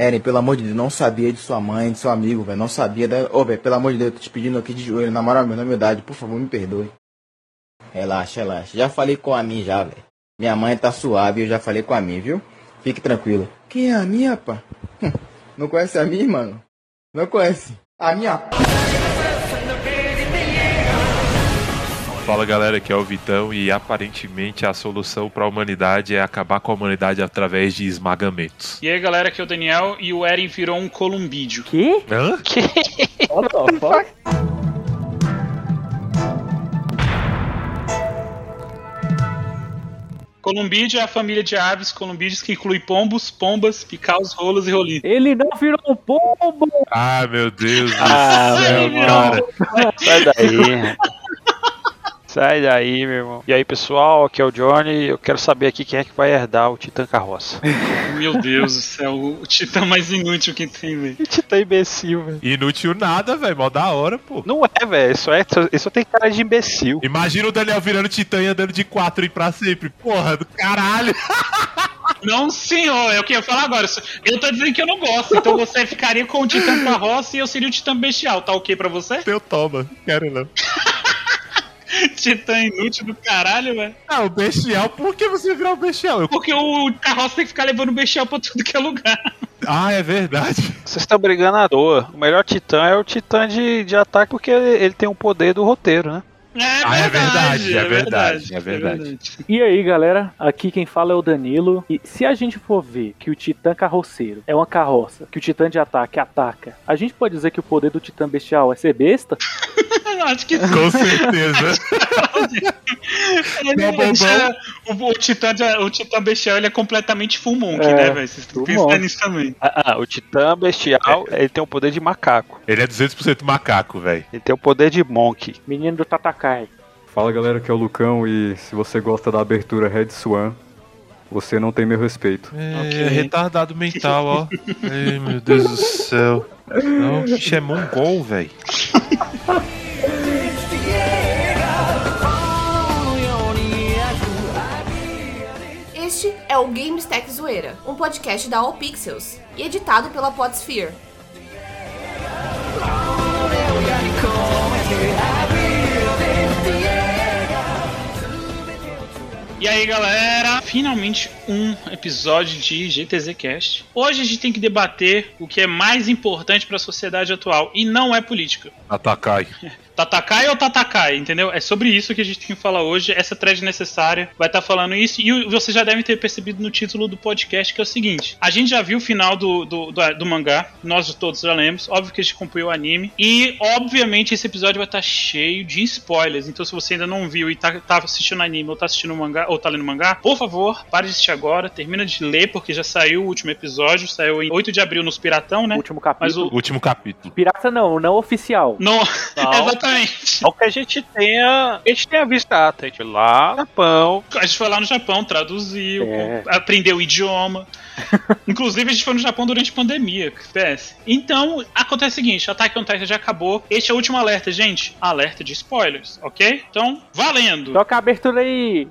Eren, pelo amor de Deus, não sabia de sua mãe, de seu amigo, velho. Não sabia da. Ô, velho, pelo amor de Deus, eu tô te pedindo aqui de joelho, na moral, na humildade, por favor, me perdoe. Relaxa, relaxa. Já falei com a mim já, velho. Minha mãe tá suave, eu já falei com a mim, viu? Fique tranquilo. Quem é a minha, pá? Não conhece a mim, mano? Não conhece. A minha. Fala galera, aqui é o Vitão e aparentemente a solução para a humanidade é acabar com a humanidade através de esmagamentos. E aí galera, aqui é o Daniel e o Eren virou um columbídeo. Que? Hã? What the fuck? Columbídeo é a família de aves columbídeos que inclui pombos, pombas, picaus, rolos e rolinhos. Ele não virou um pombo! Ah, meu Deus do Ah, céu, meu cara. Sai daí. Sai daí, meu irmão. E aí, pessoal, aqui é o Johnny. Eu quero saber aqui quem é que vai herdar o Titã Carroça. Meu Deus do céu, o titã mais inútil que tem, velho. Titã imbecil, velho. Inútil nada, velho. Mó da hora, pô. Não é, velho. Isso, é, isso tem cara de imbecil. Imagina o Daniel virando titã e andando de quatro e pra sempre. Porra, do caralho. Não, senhor, é o que eu ia falar agora. Eu tô dizendo que eu não gosto, então você ficaria com o titã carroça e eu seria o titã bestial. Tá ok pra você? Eu toma. Quero não. Titã inútil do caralho, velho. Ah, o bestial. Por que você virar o bestial? Eu- Porque o carroça tem que ficar levando o bestial pra tudo que é lugar. Ah, é verdade. Vocês estão brigando à toa. O melhor Titã é o Titã de, de ataque porque ele, ele tem o poder do roteiro, né? É Ah, é verdade, é verdade, é verdade. E aí, galera, aqui quem fala é o Danilo. E se a gente for ver que o Titã Carroceiro é uma carroça, que o Titã de ataque ataca, a gente pode dizer que o poder do Titã Bestial é ser besta? Acho que Com certeza. ele, bobão. já- o, o, titã, o titã bestial ele é completamente full monk, É, né, velho? Vocês pensam nisso também. Ah, ah, o Titã Bestial, ele tem o poder de macaco. Ele é 200% macaco, velho. Ele tem o poder de Monk. Menino do Tatakai. Fala galera, aqui é o Lucão e se você gosta da abertura Red Swan, você não tem meu respeito. É, Ok. é retardado mental, ó. Ai, meu Deus do céu. Não, o bicho é mongol, velho. é o GameStack Zoeira, um podcast da All Pixels e editado pela Podsphere. E aí, galera, finalmente um episódio de GTZ Cast. Hoje a gente tem que debater o que é mais importante pra sociedade atual e não é política. Atakai. Tatakai ou Tatakai, entendeu? É sobre isso que a gente tem que falar hoje. Essa thread necessária vai estar falando isso. E o- você já deve ter percebido no título do podcast que é o seguinte: a gente já viu o final do, do, do, do mangá, nós todos já lemos. Óbvio que a gente acompanhou o anime. E, obviamente, esse episódio vai estar cheio de spoilers. Então, se você ainda não viu e tá, tá assistindo anime ou tá assistindo o mangá, ou tá lendo mangá, por favor, pare de assistir agora. Termina de ler, porque já saiu o último episódio. Saiu em 8 de abril nos Piratão, né? Último Mas capítulo. o. Último capítulo. Pirata não, não oficial. Não, Não. exatamente. Não que a gente tenha. A gente tenha visto a ata, a gente foi lá no Japão. A gente foi lá no Japão, traduziu, É. aprendeu o idioma. Inclusive, a gente foi no Japão durante a pandemia, PS. Então, acontece o seguinte: Attack on Titan já acabou. Este é o último alerta, gente. Alerta de spoilers, ok? Então, valendo! Toca a abertura aí.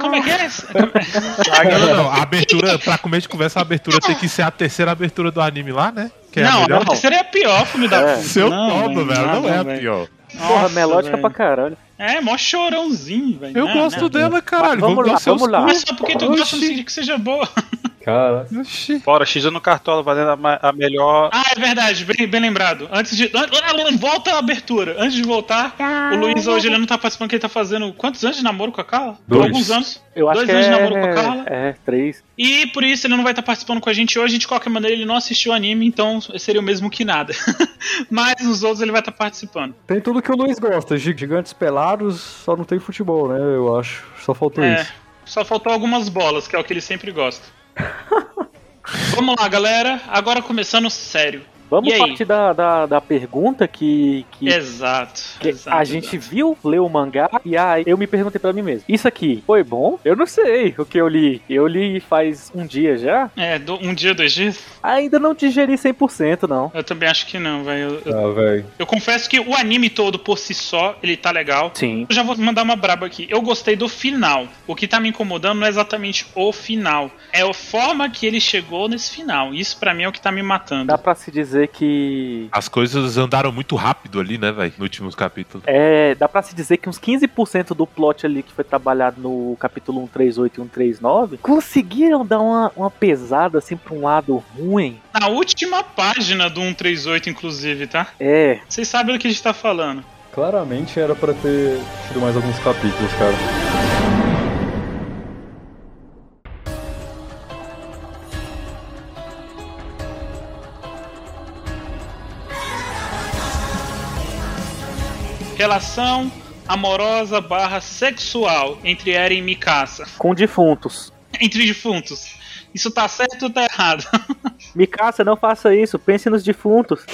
Como é que é? Não, não, a abertura, pra começo de conversa, a abertura tem que ser a terceira abertura do anime lá, né? Que é não, a melhor. a terceira é a pior, filme da É. puta. Seu Não, toma, velho, não nada, é a pior. Porra, Nossa, melódica velho. pra caralho. É, mó chorãozinho, velho. Eu Não, gosto não. dela, caralho. Vamos Vamos, lá, vamos lá. Mas só porque tu gosta não significa que seja boa. Cara, Oxi. Fora, X no Cartola valendo a, a melhor. Ah, é verdade, bem, bem lembrado. Antes de. an- Volta a abertura. Antes de voltar, o Luiz hoje ele não tá participando, que ele tá fazendo quantos anos de namoro com a Carla? Dois. Alguns anos. Eu acho Dois que anos é... de namoro com a Carla. É, três. E por isso ele não vai estar participando com a gente hoje. De qualquer maneira, ele não assistiu o anime, então seria o mesmo que nada. Mas os outros ele vai estar participando. tem tudo que o Luiz gosta. gi- Gigantes pelados, só não tem futebol, né? Eu acho. Só faltou É, isso. só faltou algumas bolas, que é o que ele sempre gosta. Vamos lá, galera. Agora começando sério. Vamos E partir da, da, da pergunta que, que, Exato. que exato, a gente exato. viu, leu o mangá e aí eu me perguntei pra mim mesmo: Isso aqui foi bom? Eu não sei o que eu li. Eu li faz um dia já. É, do- um dia, dois dias? Ainda não digeri 100%, não. Eu também acho que não, velho. Eu, Ah, velho. eu confesso que o anime todo por si só, ele tá legal. Sim. Eu já vou mandar uma braba aqui. Eu gostei do final. O que tá me incomodando não é exatamente o final. É a forma que ele chegou nesse final. Isso pra mim é o que tá me matando. Dá pra se dizer que. As coisas andaram muito rápido ali, né, velho? No último capítulo. É, dá pra se dizer que uns 15% do plot ali que foi trabalhado no capítulo 138 e 139 conseguiram dar uma, uma pesada assim pra um lado ruim. Na última página do 138, inclusive, tá? É, Vocês sabem do que a gente tá falando. Claramente era pra ter tido mais alguns capítulos, cara. Relação amorosa barra sexual entre Eren e Mikasa. com defuntos. Entre defuntos. Isso tá certo ou tá errado? Mikasa, não faça isso, pense nos defuntos.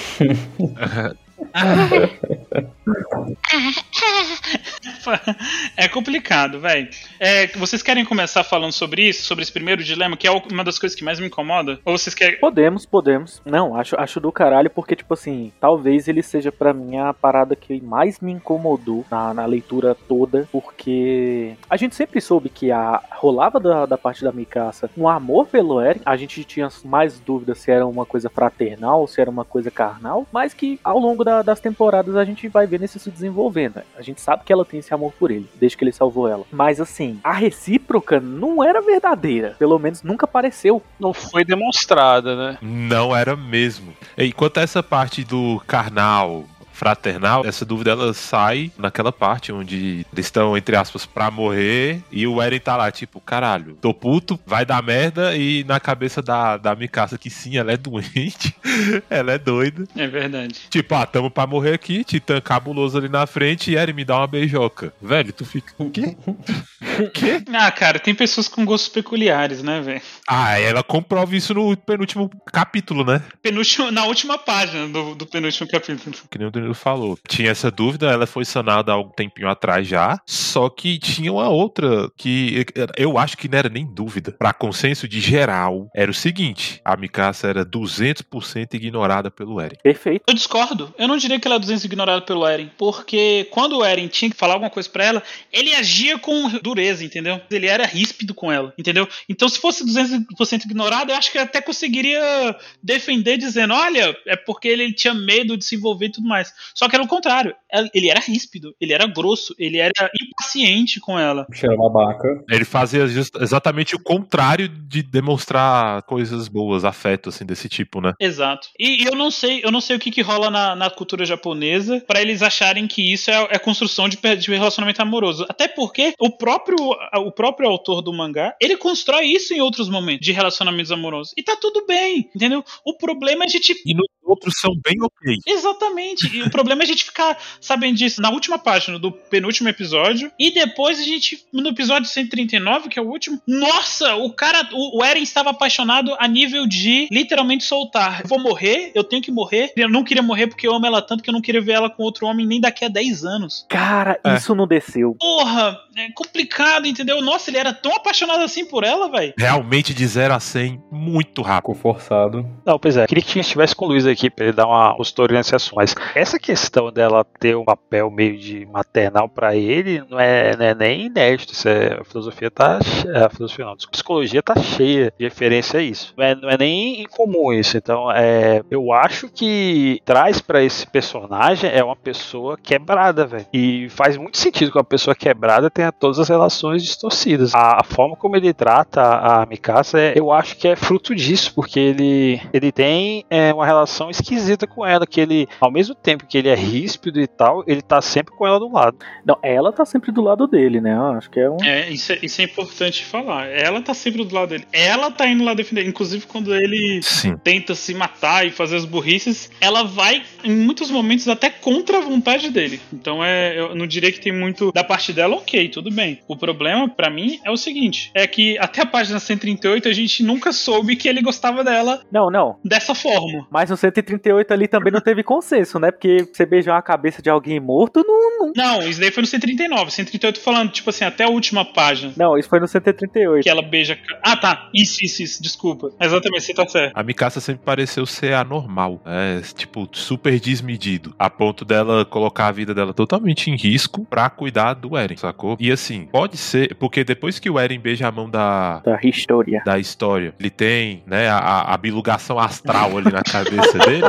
É complicado, velho. É, vocês querem começar falando sobre isso? Sobre esse primeiro dilema, que é uma das coisas que mais me incomoda? Ou vocês querem. Podemos, podemos. Não, acho, acho do caralho, porque, tipo assim, talvez ele seja pra mim a parada que mais me incomodou na, na leitura toda, porque a gente sempre soube que a rolava da, da parte da Mikasa um amor pelo Eren, a gente tinha mais dúvidas se era uma coisa fraternal, se era uma coisa carnal, mas que ao longo da- das temporadas a gente vai vendo isso se desenvolvendo. né? A gente sabe que ela tem esse amor por ele, desde que ele salvou ela. Mas assim, a recíproca não era verdadeira, pelo menos nunca apareceu. Não foi demonstrada, né? Não era mesmo. E quanto a essa parte do carnal fraternal, essa dúvida ela sai naquela parte onde eles estão, entre aspas, pra morrer e o Eren tá lá, tipo, caralho, tô puto, vai dar merda e na cabeça da, da Mikasa que sim, ela é doente, ela é doida. É verdade. Tipo, ah, tamo pra morrer aqui, Titã cabuloso ali na frente e Eren me dá uma beijoca. Velho, tu fica, o quê? O quê? Ah, cara, tem pessoas com gostos peculiares, né, velho? Ah, ela comprova isso no penúltimo capítulo, né? Penúltimo, na última página do, do penúltimo capítulo. que nem o Danilo falou. Tinha essa dúvida, ela foi sanada há um tempinho atrás já, só que tinha uma outra que eu acho que não era nem dúvida. Pra consenso de geral, era o seguinte, a Mikasa era 200% ignorada pelo Eren. Perfeito. Eu discordo. Eu não diria que ela é 200 ignorada pelo Eren. Porque quando o Eren tinha que falar alguma coisa pra ela, ele agia com dureza, entendeu? Ele era ríspido com ela, entendeu? Então, se fosse 200% ignorado, eu acho que até conseguiria defender dizendo: olha, é porque ele tinha medo de se envolver e tudo mais. Só que era o contrário. Ele era ríspido, ele era grosso, ele era impaciente com ela. Bicho era babaca. Ele fazia just- exatamente o contrário de demonstrar coisas boas, afeto, assim, desse tipo, né? Exato. E, e eu não sei, eu não sei o que, que rola na, na cultura japonesa pra eles acharem que isso é, é construção de, de relacionamento amoroso. Até porque o próprio, o próprio autor do mangá, ele constrói isso em outros momentos de relacionamentos amorosos. E tá tudo bem, entendeu? O problema é a gente E nos outros são bem ok. Exatamente. E o problema é a gente ficar sabendo disso na última página do penúltimo episódio. E depois a gente, no episódio 139, que é o último. Nossa, o cara, o, o Eren estava apaixonado a nível de literalmente soltar. Eu vou morrer, eu tenho que morrer. Eu não queria morrer porque eu amo ela tanto que eu não queria ver ela com outro homem nem daqui a 10 anos. Cara, É. isso não desceu. Porra, é complicado, entendeu? Nossa, ele era tão apaixonado assim por ela, velho. Realmente de 0 a 100, muito rápido. Ficou forçado. Não, pois é. Queria que estivesse com o Luiz aqui pra ele dar uma postura nesse assunto. Mas essa questão dela ter um papel meio de maternal pra ele não é, não é nem inédito. Isso é, a filosofia tá. A filosofia não, a psicologia tá cheia de referência a isso. Não é, não é nem incomum isso. Então, é, eu acho que traz pra esse personagem é uma pessoa quebrada, velho. E faz muito sentido que uma pessoa quebrada tenha todas as relações distorcidas. A, a forma como ele trata a Mikasa, é- eu acho que é fruto disso, porque ele, ele tem é, uma relação esquisita com ela, que ele, ao mesmo tempo que ele é ríspido e tal, ele tá sempre com ela do lado. Não, ela tá sempre do lado dele, né? Eu acho que é um. É isso, é, isso é importante falar. Ela tá sempre do lado dele. Ela tá indo lá defender. Inclusive, quando ele Sim. tenta se matar e fazer as burrices, ela vai, em muitos momentos, até contra a vontade dele. Então, é, eu não diria que tem muito da parte dela, ok, tudo bem. O problema, pra mim, é o seguinte: é que até a página 138 a gente nunca soube que ele gostava dela Não, não. dessa forma. Mas no 138 ali também não teve consenso, né? Porque você beijar a cabeça de alguém morto, não. Não, Não, isso daí foi no 139. 138 falando, tipo assim, até a última página. não isso foi no 138. Que ela beija. Ah, tá. Isso, isso, isso. Desculpa. Exatamente, você tá certo. A Mikasa sempre pareceu ser anormal, é, tipo, super desmedido, a ponto dela colocar a vida dela totalmente em risco pra cuidar do Eren, sacou? E assim, pode ser, porque depois que o Eren beija a mão da, Da história. da história, ele tem, né, a, a bilugação astral ali na cabeça dele.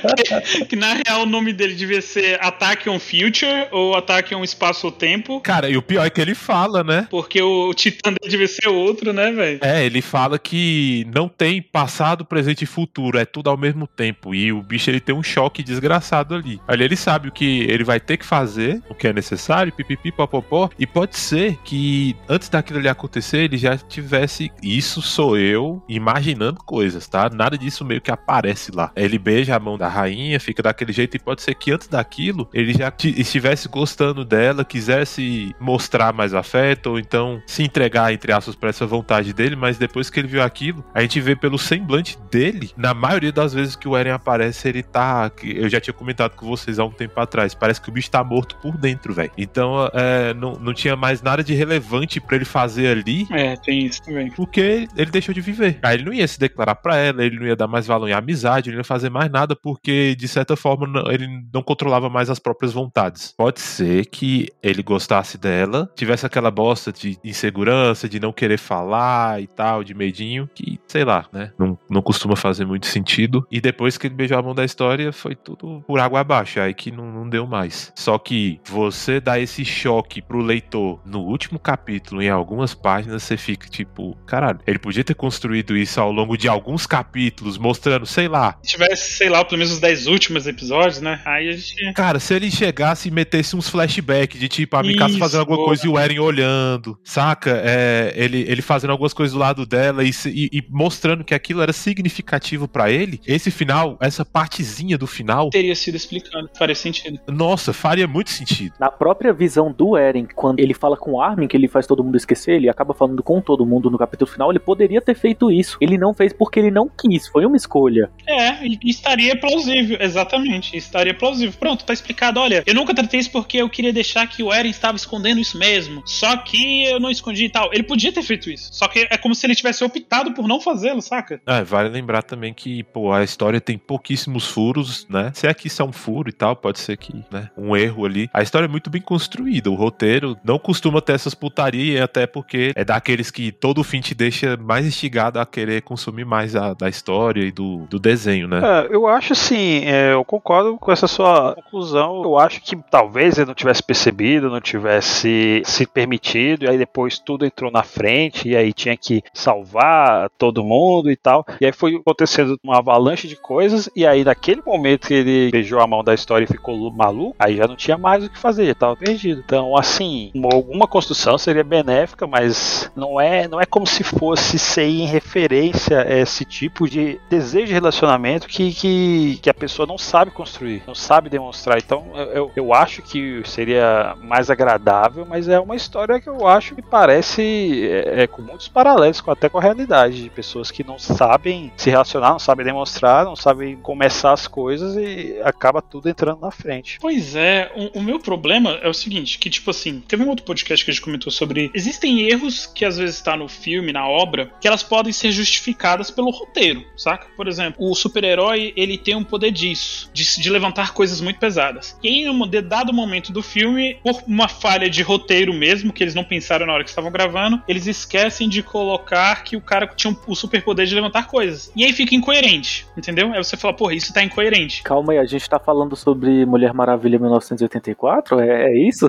que na real o nome dele devia ser Attack on Future ou Attack on Espaço-Tempo. Cara, e o pior é que ele fala, né? Porque o titã dele devia ser outro, né, velho? É, ele fala que não tem passado, presente e futuro, é tudo ao mesmo tempo. E o bicho ele tem um choque desgraçado ali. Ali ele sabe o que ele vai ter que fazer, o que é necessário, pipipi, popopó. E pode ser que antes daquilo ali acontecer, ele já tivesse. Isso sou eu imaginando coisas, tá? Nada disso meio que aparece lá. Ele beija a mão da rainha, fica daquele jeito, e pode ser que antes daquilo ele já ti- estivesse gostando dela, quisesse mostrar mais afeto, ou então se entregar, entre aspas, pra essa vontade dele, mas depois que ele viu aquilo, a gente vê pelo semblante dele, na maioria das vezes que o Eren aparece, ele tá. Eu já tinha comentado com vocês há um tempo atrás, parece que o bicho tá morto por dentro, velho. Então, é, não, não tinha mais nada de relevante pra ele fazer ali. É, tem isso também. Porque ele deixou de viver. Aí ele não ia se declarar pra ela, ele não ia dar mais valor em amizade, ele não ia fazer mais nada porque, de certa forma, ele não controlava mais as próprias vontades. Pode ser que ele gostasse dela, tivesse aquela bosta de insegurança, de não querer falar e tal, de medinho, que, sei lá, né? Não, não costuma fazer muito sentido. E depois que ele beijou a mão da história, foi tudo por água abaixo, aí que não, não deu mais. Só que você dá esse choque pro leitor no último capítulo, em algumas páginas, você fica tipo, caralho, ele podia ter construído isso ao longo de alguns capítulos, mostrando, sei lá. Se tivesse, sei lá, pelo menos os 10 últimos episódios, né? Aí a gente. Cara, se ele chegasse e metesse uns flashbacks de tipo, a Mikasa fazendo alguma boa. coisa e o Eren olhando, saca? É, ele, ele fazendo algumas coisas do lado dela e, e- e mostrando que aquilo era significativo pra ele, esse final, essa partezinha do final, Teria sido explicado. Faria sentido. nossa, faria muito sentido. Na própria visão do Eren, quando ele fala com o Armin, que ele faz todo mundo esquecer, ele acaba falando com todo mundo no capítulo final, ele poderia ter feito isso. Ele não fez porque ele não quis, foi uma escolha. É, estaria plausível, exatamente. Estaria plausível. Pronto, tá explicado. Olha, eu nunca tratei isso porque eu queria deixar que o Eren estava escondendo isso mesmo. Só que eu não escondi e tal. Ele podia ter feito isso. Só que é como se ele tivesse optado por não fazê-lo, saca? É, vale lembrar também que, pô, a história tem pouquíssimos furos, né? Se é que isso é um furo e tal, pode ser que, né, um erro ali. A história é muito bem construída, o roteiro não costuma ter essas putarias, até porque é daqueles que todo fim te deixa mais instigado a querer consumir mais a, da história e do, do desenho, né? É, eu acho assim, é, eu concordo com essa sua conclusão. Eu acho que talvez ele não tivesse percebido, não tivesse se permitido, e aí depois tudo entrou na frente, e aí tinha que salvar todo mundo e tal. E aí foi acontecendo uma avalanche de coisas, e aí naquele momento que ele beijou a mão da história e ficou maluco, aí já não tinha mais o que fazer, já tava perdido. Então, assim, uma- alguma construção seria benéfica, mas não é, não é como se fosse ser em referência a esse tipo de desejo de relacionamento que, que, que a pessoa não sabe construir, não sabe demonstrar. Então, eu, eu- acho que seria mais agradável, mas é uma história que eu acho que parece é, é, com muitos paralelos com, até com a realidade, de pessoas que não sabem se relacionar, não sabem demonstrar, não sabem começar as coisas e acaba tudo entrando na frente. Pois é, o, o meu problema é o seguinte, que tipo assim, teve um outro podcast que a gente comentou sobre existem erros que às vezes tá no filme, na obra, que elas podem ser justificadas pelo roteiro, saca? Por exemplo, o super-herói, ele tem um poder disso, de, de levantar coisas muito pesadas. E aí, em um dado momento do filme, por uma falha de roteiro mesmo, que eles não pensaram na hora que estavam gravando, eles esquecem de colocar que o cara tinha um- o superpoder de levantar coisas. E aí fica incoerente, entendeu? Aí você fala, porra, isso tá incoerente. Calma aí, a gente tá falando sobre Mulher Maravilha 1984? É, é isso?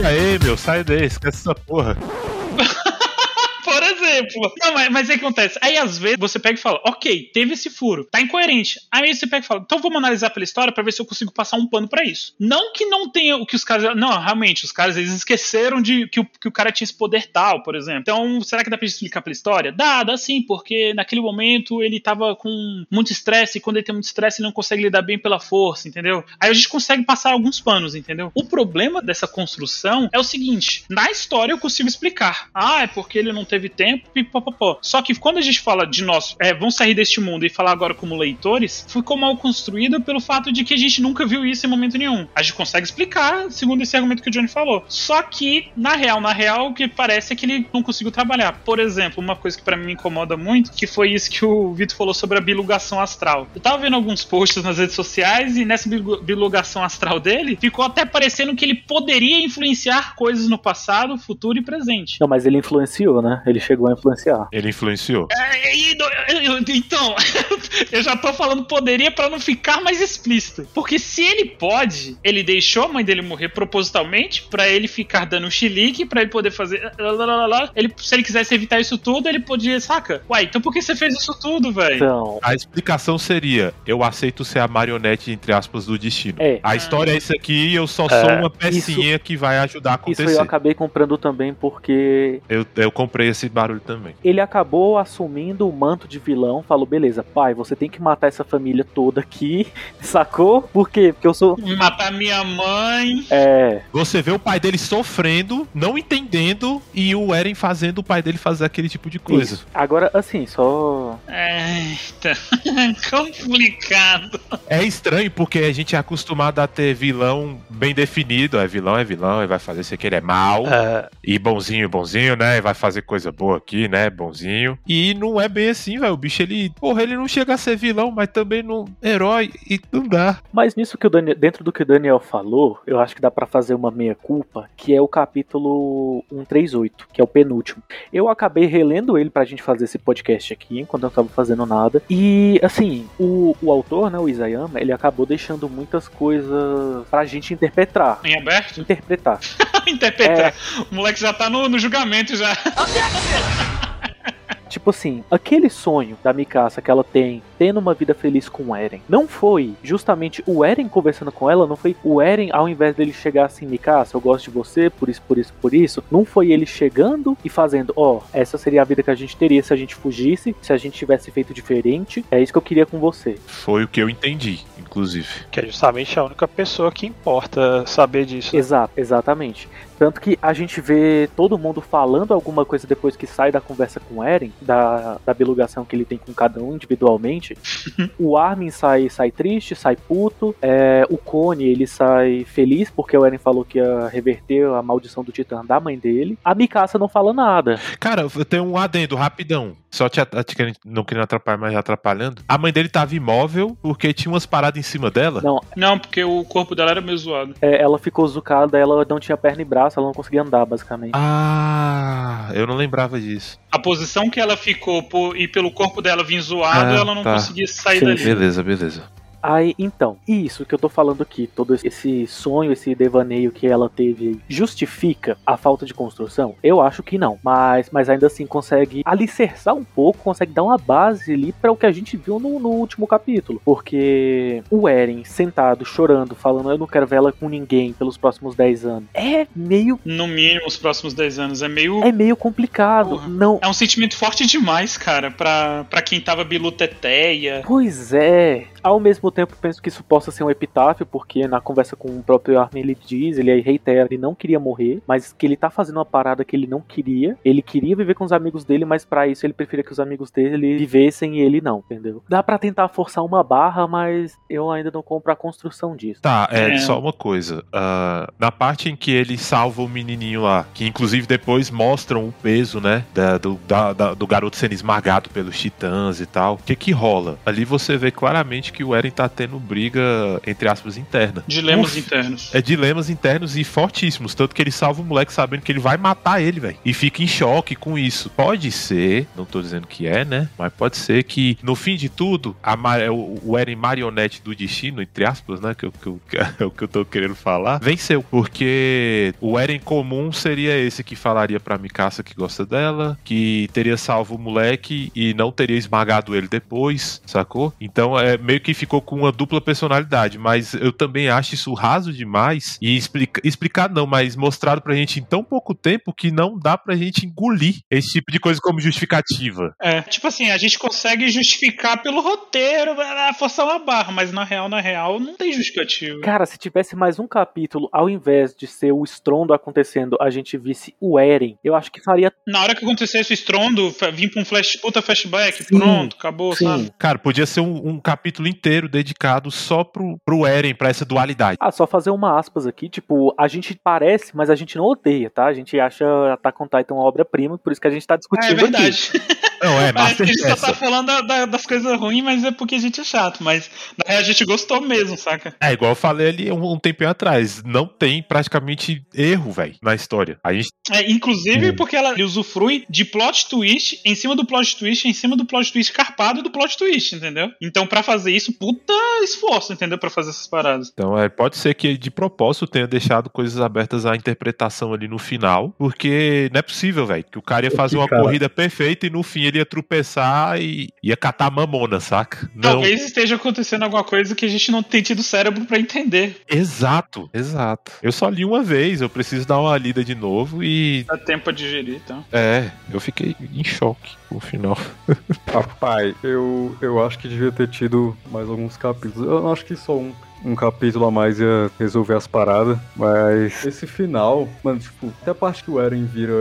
E aí, meu, sai daí, esquece essa porra. Exemplo. Não, mas, mas que acontece. Aí às vezes você pega e fala, ok, teve esse furo, tá incoerente. Aí você pega e fala, então vamos analisar pela história pra ver se eu consigo passar um pano pra isso. Não que não tenha o que os caras. Não, realmente, os caras eles esqueceram de que o, que o cara tinha esse poder tal, por exemplo. Então, será que dá pra explicar pela história? Dá, dá sim, porque naquele momento ele tava com muito estresse e quando ele tem muito estresse ele não consegue lidar bem pela força, entendeu? Aí a gente consegue passar alguns panos, entendeu? O problema dessa construção é o seguinte: na história eu consigo explicar. Ah, é porque ele não teve tempo, pipopopó. Só que quando a gente fala de nós, é, vamos sair deste mundo e falar agora como leitores, ficou mal construído pelo fato de que a gente nunca viu isso em momento nenhum. A gente consegue explicar, segundo esse argumento que o Johnny falou. Só que, na real, na real, o que parece é que ele não conseguiu trabalhar. Por exemplo, uma coisa que para mim me incomoda muito, que foi isso que o Vitor falou sobre a bilugação astral. Eu tava vendo alguns posts nas redes sociais e nessa bilugação astral dele, ficou até parecendo que ele poderia influenciar coisas no passado, futuro e presente. Não, mas ele influenciou, né? Ele chegou a influenciar. Ele influenciou. É, e, então, eu já tô falando poderia para não ficar mais explícito. Porque se ele pode, ele deixou a mãe dele morrer propositalmente para ele ficar dando um chilique, para ele poder fazer. Ele, se ele quisesse evitar isso tudo, ele podia, saca? Uai, então por que você fez isso tudo, velho? Então... A explicação seria: eu aceito ser a marionete, entre aspas, do destino. É. A história é isso aqui e eu só sou é. uma pecinha isso, que vai ajudar a acontecer. Isso eu acabei comprando também porque. Eu, eu comprei esse barulho também. Ele acabou assumindo o manto de vilão, falou: beleza, pai, você tem que matar essa família toda aqui, sacou? Por quê? Porque eu sou. Matar minha mãe. É. Você vê o pai dele sofrendo, não entendendo, e o Eren fazendo o pai dele fazer aquele tipo de coisa. Isso. Agora, assim, só. Eita, complicado. É estranho porque a gente é acostumado a ter vilão bem definido. É vilão, é vilão, ele vai fazer isso aqui, ele é mal. É. E bonzinho, bonzinho, né? Vai fazer coisa boa aqui, né? Bonzinho. E não é bem assim, velho. O bicho, ele. Porra, ele não chega a ser vilão, mas também não. Herói. E não dá. Mas nisso que o Daniel. Dentro do que o Daniel falou, eu acho que dá para fazer uma meia-culpa, que é o capítulo 138, que é o penúltimo. Eu acabei relendo ele pra gente fazer esse podcast aqui, enquanto eu não tava fazendo nada. E, assim, o, o autor, né, o Isayama, ele acabou deixando muitas coisas pra gente interpretar. Em aberto? Interpretar. interpretar. É... O moleque já tá no, no julgamento já. Tipo assim, aquele sonho da Mikasa que ela tem, tendo uma vida feliz com o Eren, não foi justamente o Eren conversando com ela, não foi o Eren, ao invés dele chegar assim, Mikasa, eu gosto de você, por isso, por isso, por isso, não foi ele chegando e fazendo, ó, oh, essa seria a vida que a gente teria se a gente fugisse, se a gente tivesse feito diferente, é isso que eu queria com você. Foi o que eu entendi, inclusive. Que é justamente a única pessoa que importa saber disso. Né? Exato, exatamente. Tanto que a gente vê todo mundo falando alguma coisa depois que sai da conversa com o Eren, da, da belugação que ele tem com cada um individualmente. o Armin sai, sai triste, sai puto. É, o Cone, ele sai feliz porque o Eren falou que ia reverter a maldição do Titã da mãe dele. A Mikasa não fala nada. Cara, eu tenho um adendo rapidão. Só te, te não querendo atrapalhar, mas atrapalhando. A mãe dele tava imóvel porque tinha umas paradas em cima dela? Não. Não, porque o corpo dela era meio zoado. É, ela ficou zucada, ela não tinha perna e braço, ela não conseguia andar, basicamente. Ah, eu não lembrava disso. A posição que ela ficou por, e pelo corpo dela vir zoado, ah, ela não tá. conseguia sair Sim. dali. Beleza, beleza. Aí, então, isso que eu tô falando aqui, todo esse sonho, esse devaneio que ela teve, justifica a falta de construção? Eu acho que não. Mas, mas ainda assim consegue alicerçar um pouco, consegue dar uma base ali para o que a gente viu no, no, último capítulo. Porque o Eren sentado, chorando, falando eu não quero ver ela com ninguém pelos próximos 10 anos. É meio. No mínimo, os próximos 10 anos. É meio. É meio complicado. Porra. Não. É um sentimento forte demais, cara, pra, pra quem tava biluteteia. Pois é. Ao mesmo tempo, penso que isso possa ser um epitáfio, porque na conversa com o próprio Armin ele diz, ele reitera, ele não queria morrer, mas que ele tá fazendo uma parada que ele não queria. Ele queria viver com os amigos dele, mas para isso ele preferia que os amigos dele vivessem e ele não, entendeu? Dá para tentar forçar uma barra, mas eu ainda não compro a construção disso. Tá, é, é. só uma coisa. Uh, na parte em que ele salva o menininho lá, que inclusive depois mostram o peso, né, da, do, da, da, do garoto sendo esmagado pelos titãs e tal, o que que rola? Ali você vê claramente que o Eren tá tendo briga, entre aspas, interna. Dilemas Uf, internos. É dilemas internos e fortíssimos. Tanto que ele salva o moleque sabendo que ele vai matar ele, velho. E fica em choque com isso. Pode ser, não tô dizendo que é, né? Mas pode ser que, no fim de tudo, a o o Eren marionete do destino, entre aspas, né? Que, que, eu- é o que eu tô querendo falar, venceu. Porque o Eren comum seria esse que falaria pra Mikasa que gosta dela, que teria salvo o moleque e não teria esmagado ele depois, sacou? Então é meio que ficou com uma dupla personalidade, mas eu também acho isso raso demais e explica, explicar não, mas mostrado pra gente em tão pouco tempo que não dá pra gente engolir esse tipo de coisa como justificativa. É, tipo assim, a gente consegue justificar pelo roteiro, forçar uma barra, mas na real, na real, não tem justificativa. Cara, se tivesse mais um capítulo, ao invés de ser o estrondo acontecendo, a gente visse o Eren, eu acho que faria. Na hora que acontecesse o estrondo, vir pra um flash, puta flashback, Sim, pronto, acabou, sim. sabe? Cara, podia ser um, um capítulo inteiro dedicado só pro, pro Eren, pra essa dualidade. Ah, só fazer uma aspas aqui, tipo, a gente parece, mas a gente não odeia, tá? A gente acha Attack on Titan uma obra-prima, por isso que a gente tá É, discutindo é verdade. Não, é, Parece que a gente só tá falando da- da- das coisas ruins, mas é porque a gente é chato. Mas na real a gente gostou mesmo, saca? É, igual eu falei ali um, um tempinho atrás. Não tem praticamente erro, velho, na história. A gente. É, inclusive Hum. porque ela usufrui de plot twist em cima do plot twist, em cima do plot twist carpado do plot twist, entendeu? Então pra fazer isso, puta esforço, entendeu? Pra fazer essas paradas. Então, é, pode ser que de propósito tenha deixado coisas abertas à interpretação ali no final. Porque não é possível, velho. Que o cara ia fazer uma cara. corrida perfeita e no fim ele ia tropeçar e ia catar mamona, saca? Não. Talvez esteja acontecendo alguma coisa que a gente não tem tido cérebro pra entender. Exato, exato. Eu só li uma vez, eu preciso dar uma lida de novo e. Dá tempo pra digerir, então. É, eu fiquei em choque com o final. Rapaz, eu, eu acho que devia ter tido mais alguns capítulos. Eu não acho que só um, um capítulo a mais ia resolver as paradas. Mas esse final, mano, tipo, até a parte que o Eren vira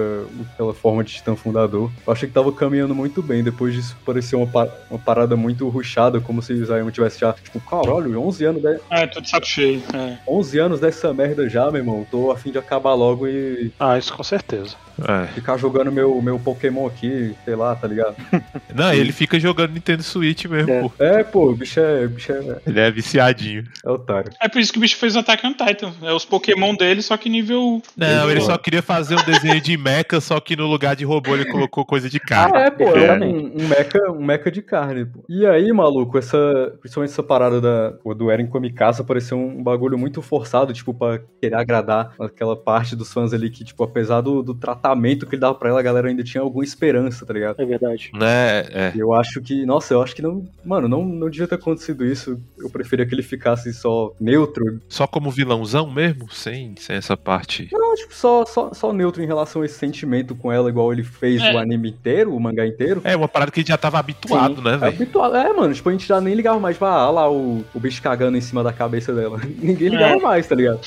aquela forma de titã fundador, eu achei que tava caminhando muito bem. Depois disso parecia uma, pa- uma parada muito ruchada, como se o Zion tivesse já, tipo, caralho, 11 anos, de, Ah, tô de saco cheio. É. 11 anos dessa merda já, meu irmão. Tô a fim de acabar logo e Ah, isso com certeza. É. ficar jogando meu, meu Pokémon aqui, sei lá, tá ligado? Não, ele fica jogando Nintendo Switch mesmo, É. pô. É, pô, o bicho é, bicho é, Ele é viciadinho. é otário. É por isso que o bicho fez o Attack on Titan. É os Pokémon dele, só que nível. Não, ele só queria fazer um desenho de mecha, só que no lugar de robô ele colocou coisa de carne. Ah, é, pô, é um, um mecha, um mecha de carne, pô. E aí, maluco, essa, principalmente essa parada da, pô, do Eren com a Mikasa pareceu um bagulho muito forçado, tipo, pra querer agradar aquela parte dos fãs ali que, tipo, apesar do, do tratamento que ele dava pra ela, a galera ainda tinha alguma esperança, tá ligado? É verdade. Né, é. E eu acho que, nossa, eu acho que não, mano, não, não devia ter acontecido isso. Eu preferia que ele ficasse só neutro. Só como vilãozão mesmo, sem, sem essa parte. Não, tipo, só, só, só neutro em relação a esse sentimento com ela, igual ele fez É. o anime inteiro, o mangá inteiro. É uma parada que a gente já tava habituado, né, É velho? habitual. É, mano, tipo, a gente já nem ligava mais, tipo, ah, lá o, o bicho cagando em cima da cabeça dela. Ninguém ligava É. mais, tá ligado?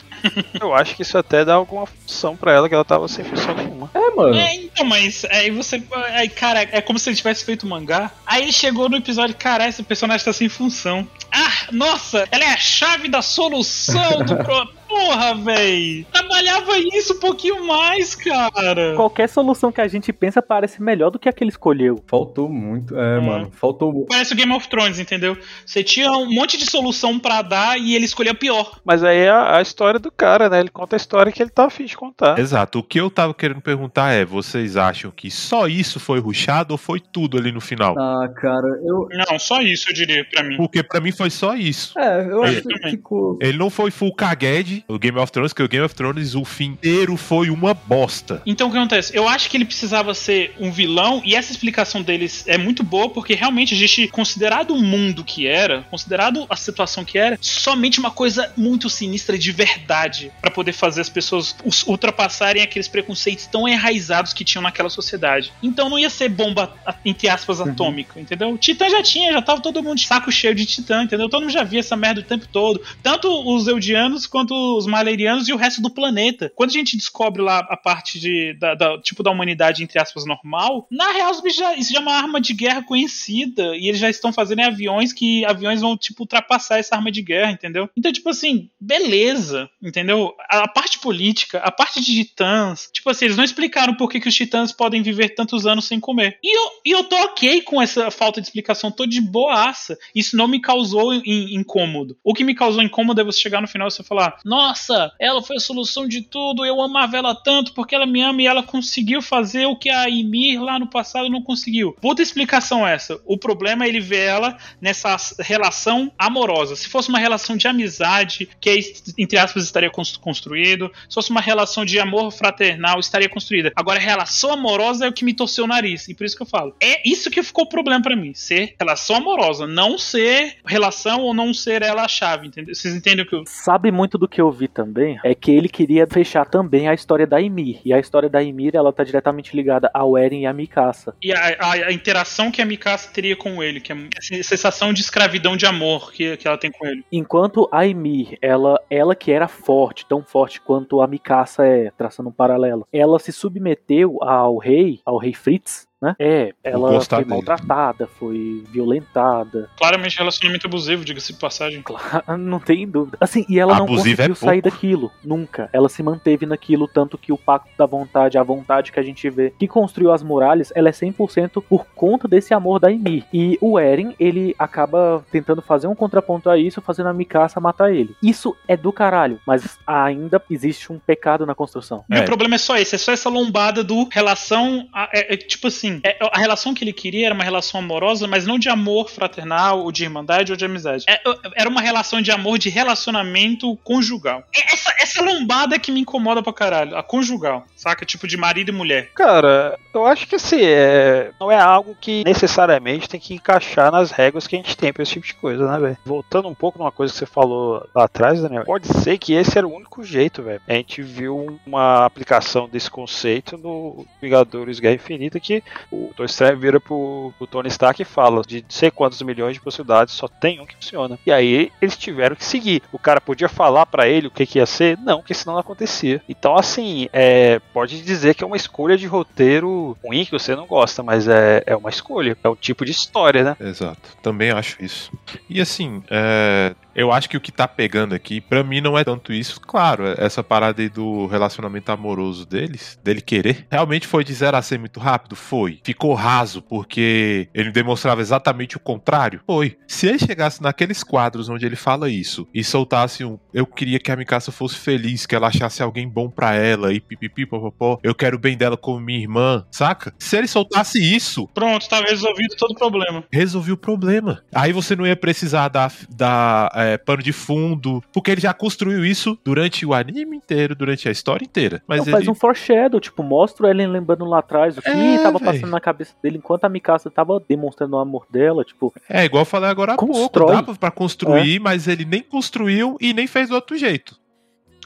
Eu acho que isso até dá alguma função pra ela, que ela tava sem função nenhuma. É, mano. É, então, mas aí você. Aí, cara, é como se ele tivesse feito mangá. Aí ele chegou no episódio, cara, esse personagem tá sem função. Ah, nossa, ela é a chave da solução do pro. Porra, véi! Trabalhava isso um pouquinho mais, cara. Qualquer solução que a gente pensa parece melhor do que a que ele escolheu. Faltou muito. É, É. mano. Faltou muito. Parece o Game of Thrones, entendeu? Você tinha um monte de solução pra dar e ele escolheu a pior. Mas aí é a, a história do cara, né? Ele conta a história que ele tá afim de contar. Exato. O que eu tava querendo perguntar é: vocês acham que só isso foi ruxado ou foi tudo ali no final? Ah, cara, eu. Não, só isso eu diria pra mim. Porque pra mim foi só isso. É, eu acho É. que ficou. Ele não foi full o Game of Thrones, que o Game of Thrones, o fim inteiro foi uma bosta. Então o que acontece? Eu acho que ele precisava ser um vilão, e essa explicação deles é muito boa, porque realmente a gente, considerado o mundo que era, considerado a situação que era, somente uma coisa muito sinistra de verdade, pra poder fazer as pessoas ultrapassarem aqueles preconceitos tão enraizados que tinham naquela sociedade. Então não ia ser bomba, entre aspas, atômica, entendeu? Titã já tinha, já tava todo mundo de saco cheio de Titã, entendeu? Todo mundo já via essa merda o tempo todo. Tanto os eudianos quanto dos Malerianos e o resto do planeta. Quando a gente descobre lá a parte de, da, da- tipo da humanidade, entre aspas, normal, na real, os bichos já, isso já é uma arma de guerra conhecida. E eles já estão fazendo aviões que aviões vão, tipo, ultrapassar essa arma de guerra, entendeu? Então, tipo assim, beleza, entendeu? A, a parte política, a parte de titãs, tipo assim, eles não explicaram por que, que os titãs podem viver tantos anos sem comer. E eu, e eu tô ok com essa falta de explicação, tô de boaça. Isso não me causou in- incômodo. O que me causou incômodo é você chegar no final e você falar: Nossa, ela foi a solução de tudo, eu amava ela tanto porque ela me ama e ela conseguiu fazer o que a Ymir lá no passado não conseguiu. Puta explicação essa. O problema é ele ver ela nessa relação amorosa. Se fosse uma relação de amizade, que entre aspas estaria cons- construído, se fosse uma relação de amor fraternal, estaria construída. Agora, relação amorosa é o que me torceu o nariz, e por isso que eu falo. É isso que ficou o problema pra mim, ser relação amorosa, não ser relação ou não ser ela a chave, entendeu? Vocês entendem o que eu... Sabe muito do que eu vi também? É que ele queria fechar também a história da Ymir. E a história da Ymir, ela tá diretamente ligada ao Eren e a Mikasa. E a, a- a interação que a Mikasa teria com ele, que é essa sensação de escravidão de amor que, que ela tem com ele. Enquanto a Ymir, ela, ela que era forte, tão forte quanto a Mikasa é, traçando um paralelo, ela se submeteu ao rei, ao rei Fritz, né? É, ela foi dele. maltratada, foi violentada, Claramente relacionamento abusivo, diga-se de passagem. Claro, não tem dúvida. Assim, e ela não Abusivo é conseguiu sair pouco. daquilo, nunca. Ela se manteve naquilo, tanto que o pacto da vontade, a vontade que a gente vê, que construiu as muralhas, ela é 100% por conta desse amor da Ymir. E o Eren, ele acaba tentando fazer um contraponto a isso, fazendo a Mikasa matar ele. Isso é do caralho, mas ainda existe um pecado na construção. E É. o problema é só esse, é só essa lombada do relação. a- é- é tipo assim, é- a relação que ele queria era uma relação amorosa, mas não de amor fraternal, ou de irmandade, ou de amizade. É- era uma relação de amor de relacionamento conjugal. É Essa, essa lombada que me incomoda pra caralho, a conjugal, saca? Tipo de marido e mulher. Cara, eu acho que assim, é... não é algo que necessariamente tem que encaixar nas regras que a gente tem pra esse tipo de coisa, né, velho? Voltando um pouco numa coisa que você falou lá atrás, Daniel, pode ser que esse era o único jeito, velho. A gente viu uma aplicação desse conceito no Vingadores Guerra Infinita que o Tony Stark vira pro, pro Tony Stark e fala de sei quantos milhões de possibilidades, só tem um que funciona. E aí eles tiveram que seguir. O cara podia falar pra ele o que, que ia ser? Não, porque senão não acontecia. Então, assim, é, pode dizer que é uma escolha de roteiro ruim que você não gosta, mas é, é uma escolha. É um tipo de história, né? Exato, também acho isso. E assim, é, eu acho que o que tá pegando aqui, pra mim não é tanto isso. Claro, essa parada aí do relacionamento amoroso deles, dele querer, realmente foi de zero a ser muito rápido? Foi. Ficou raso porque ele demonstrava exatamente o contrário? Foi. Se ele chegasse naqueles quadros onde ele fala isso e soltasse um eu queria que a Mikasa fosse feliz, que ela achasse alguém bom pra ela e pipipi popopó, eu quero o bem dela como minha irmã, saca? Se ele soltasse isso, Pronto, tá resolvido todo o problema. resolvi o problema. Aí você não ia precisar dar, dar é, pano de fundo, porque ele já construiu isso durante o anime inteiro, durante a história inteira. Mas Não, faz ele. um foreshadow, tipo, mostra o Eren lembrando lá atrás o que É, tava véi. passando na cabeça dele enquanto a Mikasa tava demonstrando o amor dela, tipo, É igual eu falei agora há Constrói. pouco. Dava pra construir, mas ele nem construiu e nem fez do outro jeito.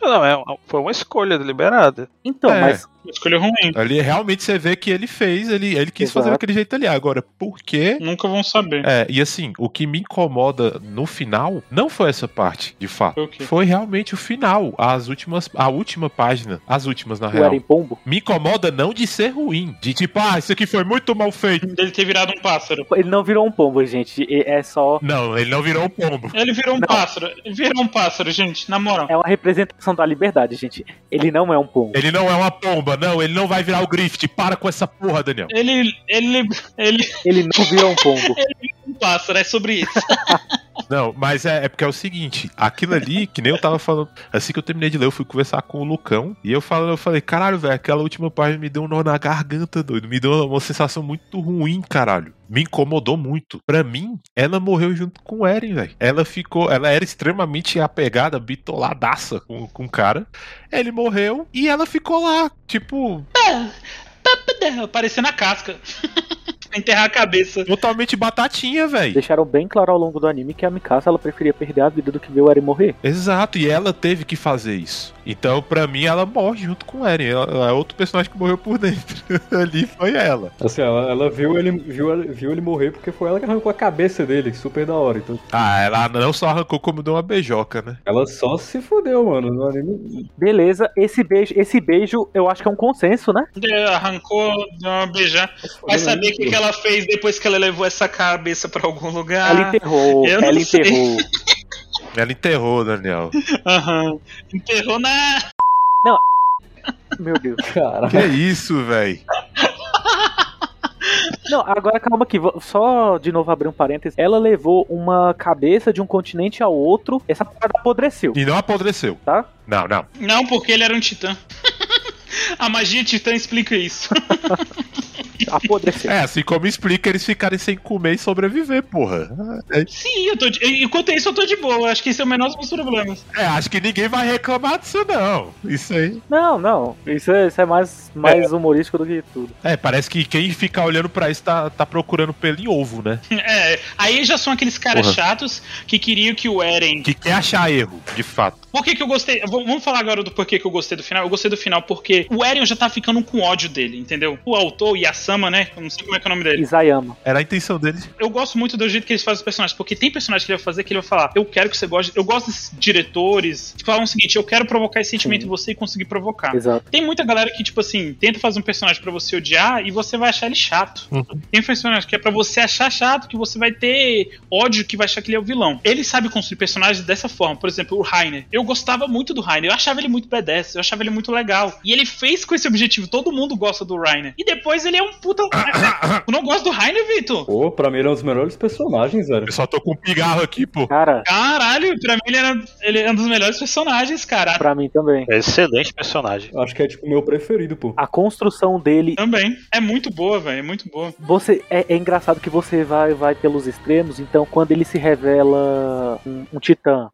Não, é, foi uma escolha deliberada. então, É. mas Escolha ruim. Ali realmente você vê que ele fez, ele, ele quis fazer Exato. daquele jeito ali. Agora, por quê? Nunca vão saber. É, e assim, o que me incomoda no final não foi essa parte, de fato. Foi o quê? Foi realmente o final, as últimas, a última página, as últimas na o real. Eren Pombo, Me incomoda não de ser ruim, de tipo, ah, isso aqui foi muito mal feito. Dele ter virado um pássaro. ele não virou um pombo, gente, é só Não, ele não virou um pombo. Ele virou um Não. pássaro. Ele virou um pássaro, gente, na moral. é uma representação da liberdade, gente. Ele não é um pombo. Ele não é uma pomba, não, ele não vai virar o Griffith. Para com essa porra, Daniel. Ele, ele, ele Ele não virou um pombo. é um pássaro, é sobre isso. Não, mas é, é porque é o seguinte, aquilo ali, que nem eu tava falando, assim que eu terminei de ler, eu fui conversar com o Lucão, e eu falando, eu falei, caralho, velho, aquela última página me deu um nó na garganta, doido, me deu uma sensação muito ruim, caralho. Me incomodou muito. Pra mim, ela morreu junto com o Eren, velho. Ela ficou, ela era extremamente apegada, bitoladaça com, com o cara. Ele morreu e ela ficou lá, tipo, Aparecer na casca. Enterrar a cabeça. Totalmente batatinha, velho. Deixaram bem claro ao longo do anime que a Mikasa ela preferia perder a vida do que ver o Eren morrer. Exato, e ela teve que fazer isso. Então, pra mim, ela morre junto com o Eren. Ela é outro personagem que morreu por dentro. Ali foi ela. Assim, ela, ela viu, ele, viu, viu ele morrer porque foi ela que arrancou a cabeça dele, super da hora. Então, Ah, ela não só arrancou como deu uma beijoca, né? ela só se fudeu, mano, no anime. Beleza, esse beijo, esse beijo eu acho que é um consenso, né? Arrancou, deu uma beijar. Vai saber o que, que ela fez depois que ela levou essa cabeça pra algum lugar. ela enterrou, eu não ela enterrou. Ela enterrou, Daniel. Aham. Enterrou na. Meu Deus. Cara, Que isso, velho? Não, agora calma aqui, vou- só de novo abrir um parênteses. Ela levou uma cabeça de um continente ao outro, essa parada apodreceu, E não apodreceu. tá? Não, não. Não, porque ele era um titã. A magia titã explica isso. Apodreceu. É, assim como explica eles ficarem sem comer e sobreviver, porra. É, Sim, eu tô de... enquanto isso eu tô de boa. Acho que esse é o menor dos meus problemas. é, acho que ninguém vai reclamar disso, não. Isso aí. Não, não, isso é, isso é mais, mais humorístico do que tudo. É, parece que quem fica olhando pra isso tá, tá procurando pelo em ovo, né? É, aí já são aqueles caras Porra. chatos que queriam que o Eren. Que quer achar erro, de fato. Por que, que eu gostei? Vamos falar agora do porquê que eu gostei do final. Eu gostei do final porque o Eren já tá ficando com ódio dele, entendeu? O autor, Yasama, né? Eu não sei como é que é o nome dele. Isayama. Era a intenção deles. Eu gosto muito do jeito que eles fazem os personagens, porque tem personagem que ele vai fazer que ele vai falar, eu quero que você goste. Eu gosto desses diretores que falam o seguinte, eu quero provocar esse sentimento Sim. em você e conseguir provocar. Exato. Tem muita galera que, tipo assim, tenta fazer um personagem pra você odiar e você vai achar ele chato. Uhum. Tem personagem que é pra você achar chato, que você vai ter ódio, que vai achar que ele é o vilão. Ele sabe construir personagens dessa forma. Por exemplo, o Rainer. Eu gostava muito do Rainer. Eu achava ele muito badass. Eu achava ele muito legal. E ele fez com esse objetivo. Todo mundo gosta do Rainer. E depois ele é um puta. tu não gosta do Rainer, Vitor? pô, pra mim ele é um dos melhores personagens, velho. Eu só tô com um pigarro aqui, pô. Cara, Caralho, pra mim ele, era, ele é um dos melhores personagens, cara. pra mim também. É excelente personagem. Acho que é tipo o meu preferido, pô. A construção dele Também. É muito boa, velho. É muito boa. Você é, é engraçado que você vai vai pelos extremos, então quando ele se revela um, um titã,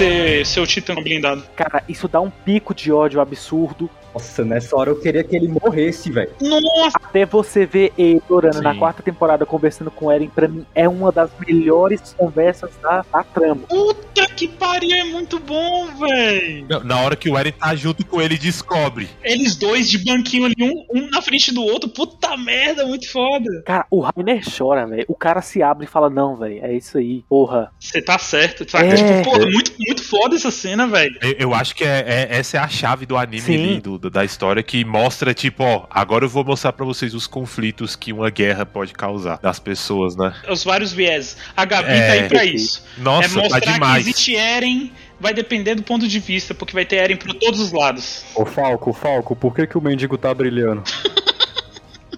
Ser, ser o Titã blindado. cara, isso dá um pico de ódio absurdo. Nossa, nessa hora eu queria que ele morresse, velho. Nossa! Até você ver ele orando na quarta temporada conversando com o Eren, pra mim é uma das melhores conversas da, da trama. Puta que pariu, é muito bom, velho. Na hora que o Eren tá junto com ele, descobre. Eles dois de banquinho ali, um, um na frente do outro. Puta merda, muito foda. Cara, o Rainer chora, velho. O cara se abre e fala: Não, velho, é isso aí, porra. Você tá certo. Tá, É. tipo, pô, muito, muito foda essa cena, velho. Eu, eu acho que é, é- essa é a chave do anime ali, do, da história, que mostra, tipo, ó, agora eu vou mostrar pra vocês os conflitos que uma guerra pode causar das pessoas, né? Os vários viés. A Gabi É. tá aí pra isso. é Nossa, tá mostrar que demais. existe Eren. Vai depender do ponto de vista, porque vai ter Eren por todos os lados. Ô Falco, Falco, por que, que o mendigo tá brilhando?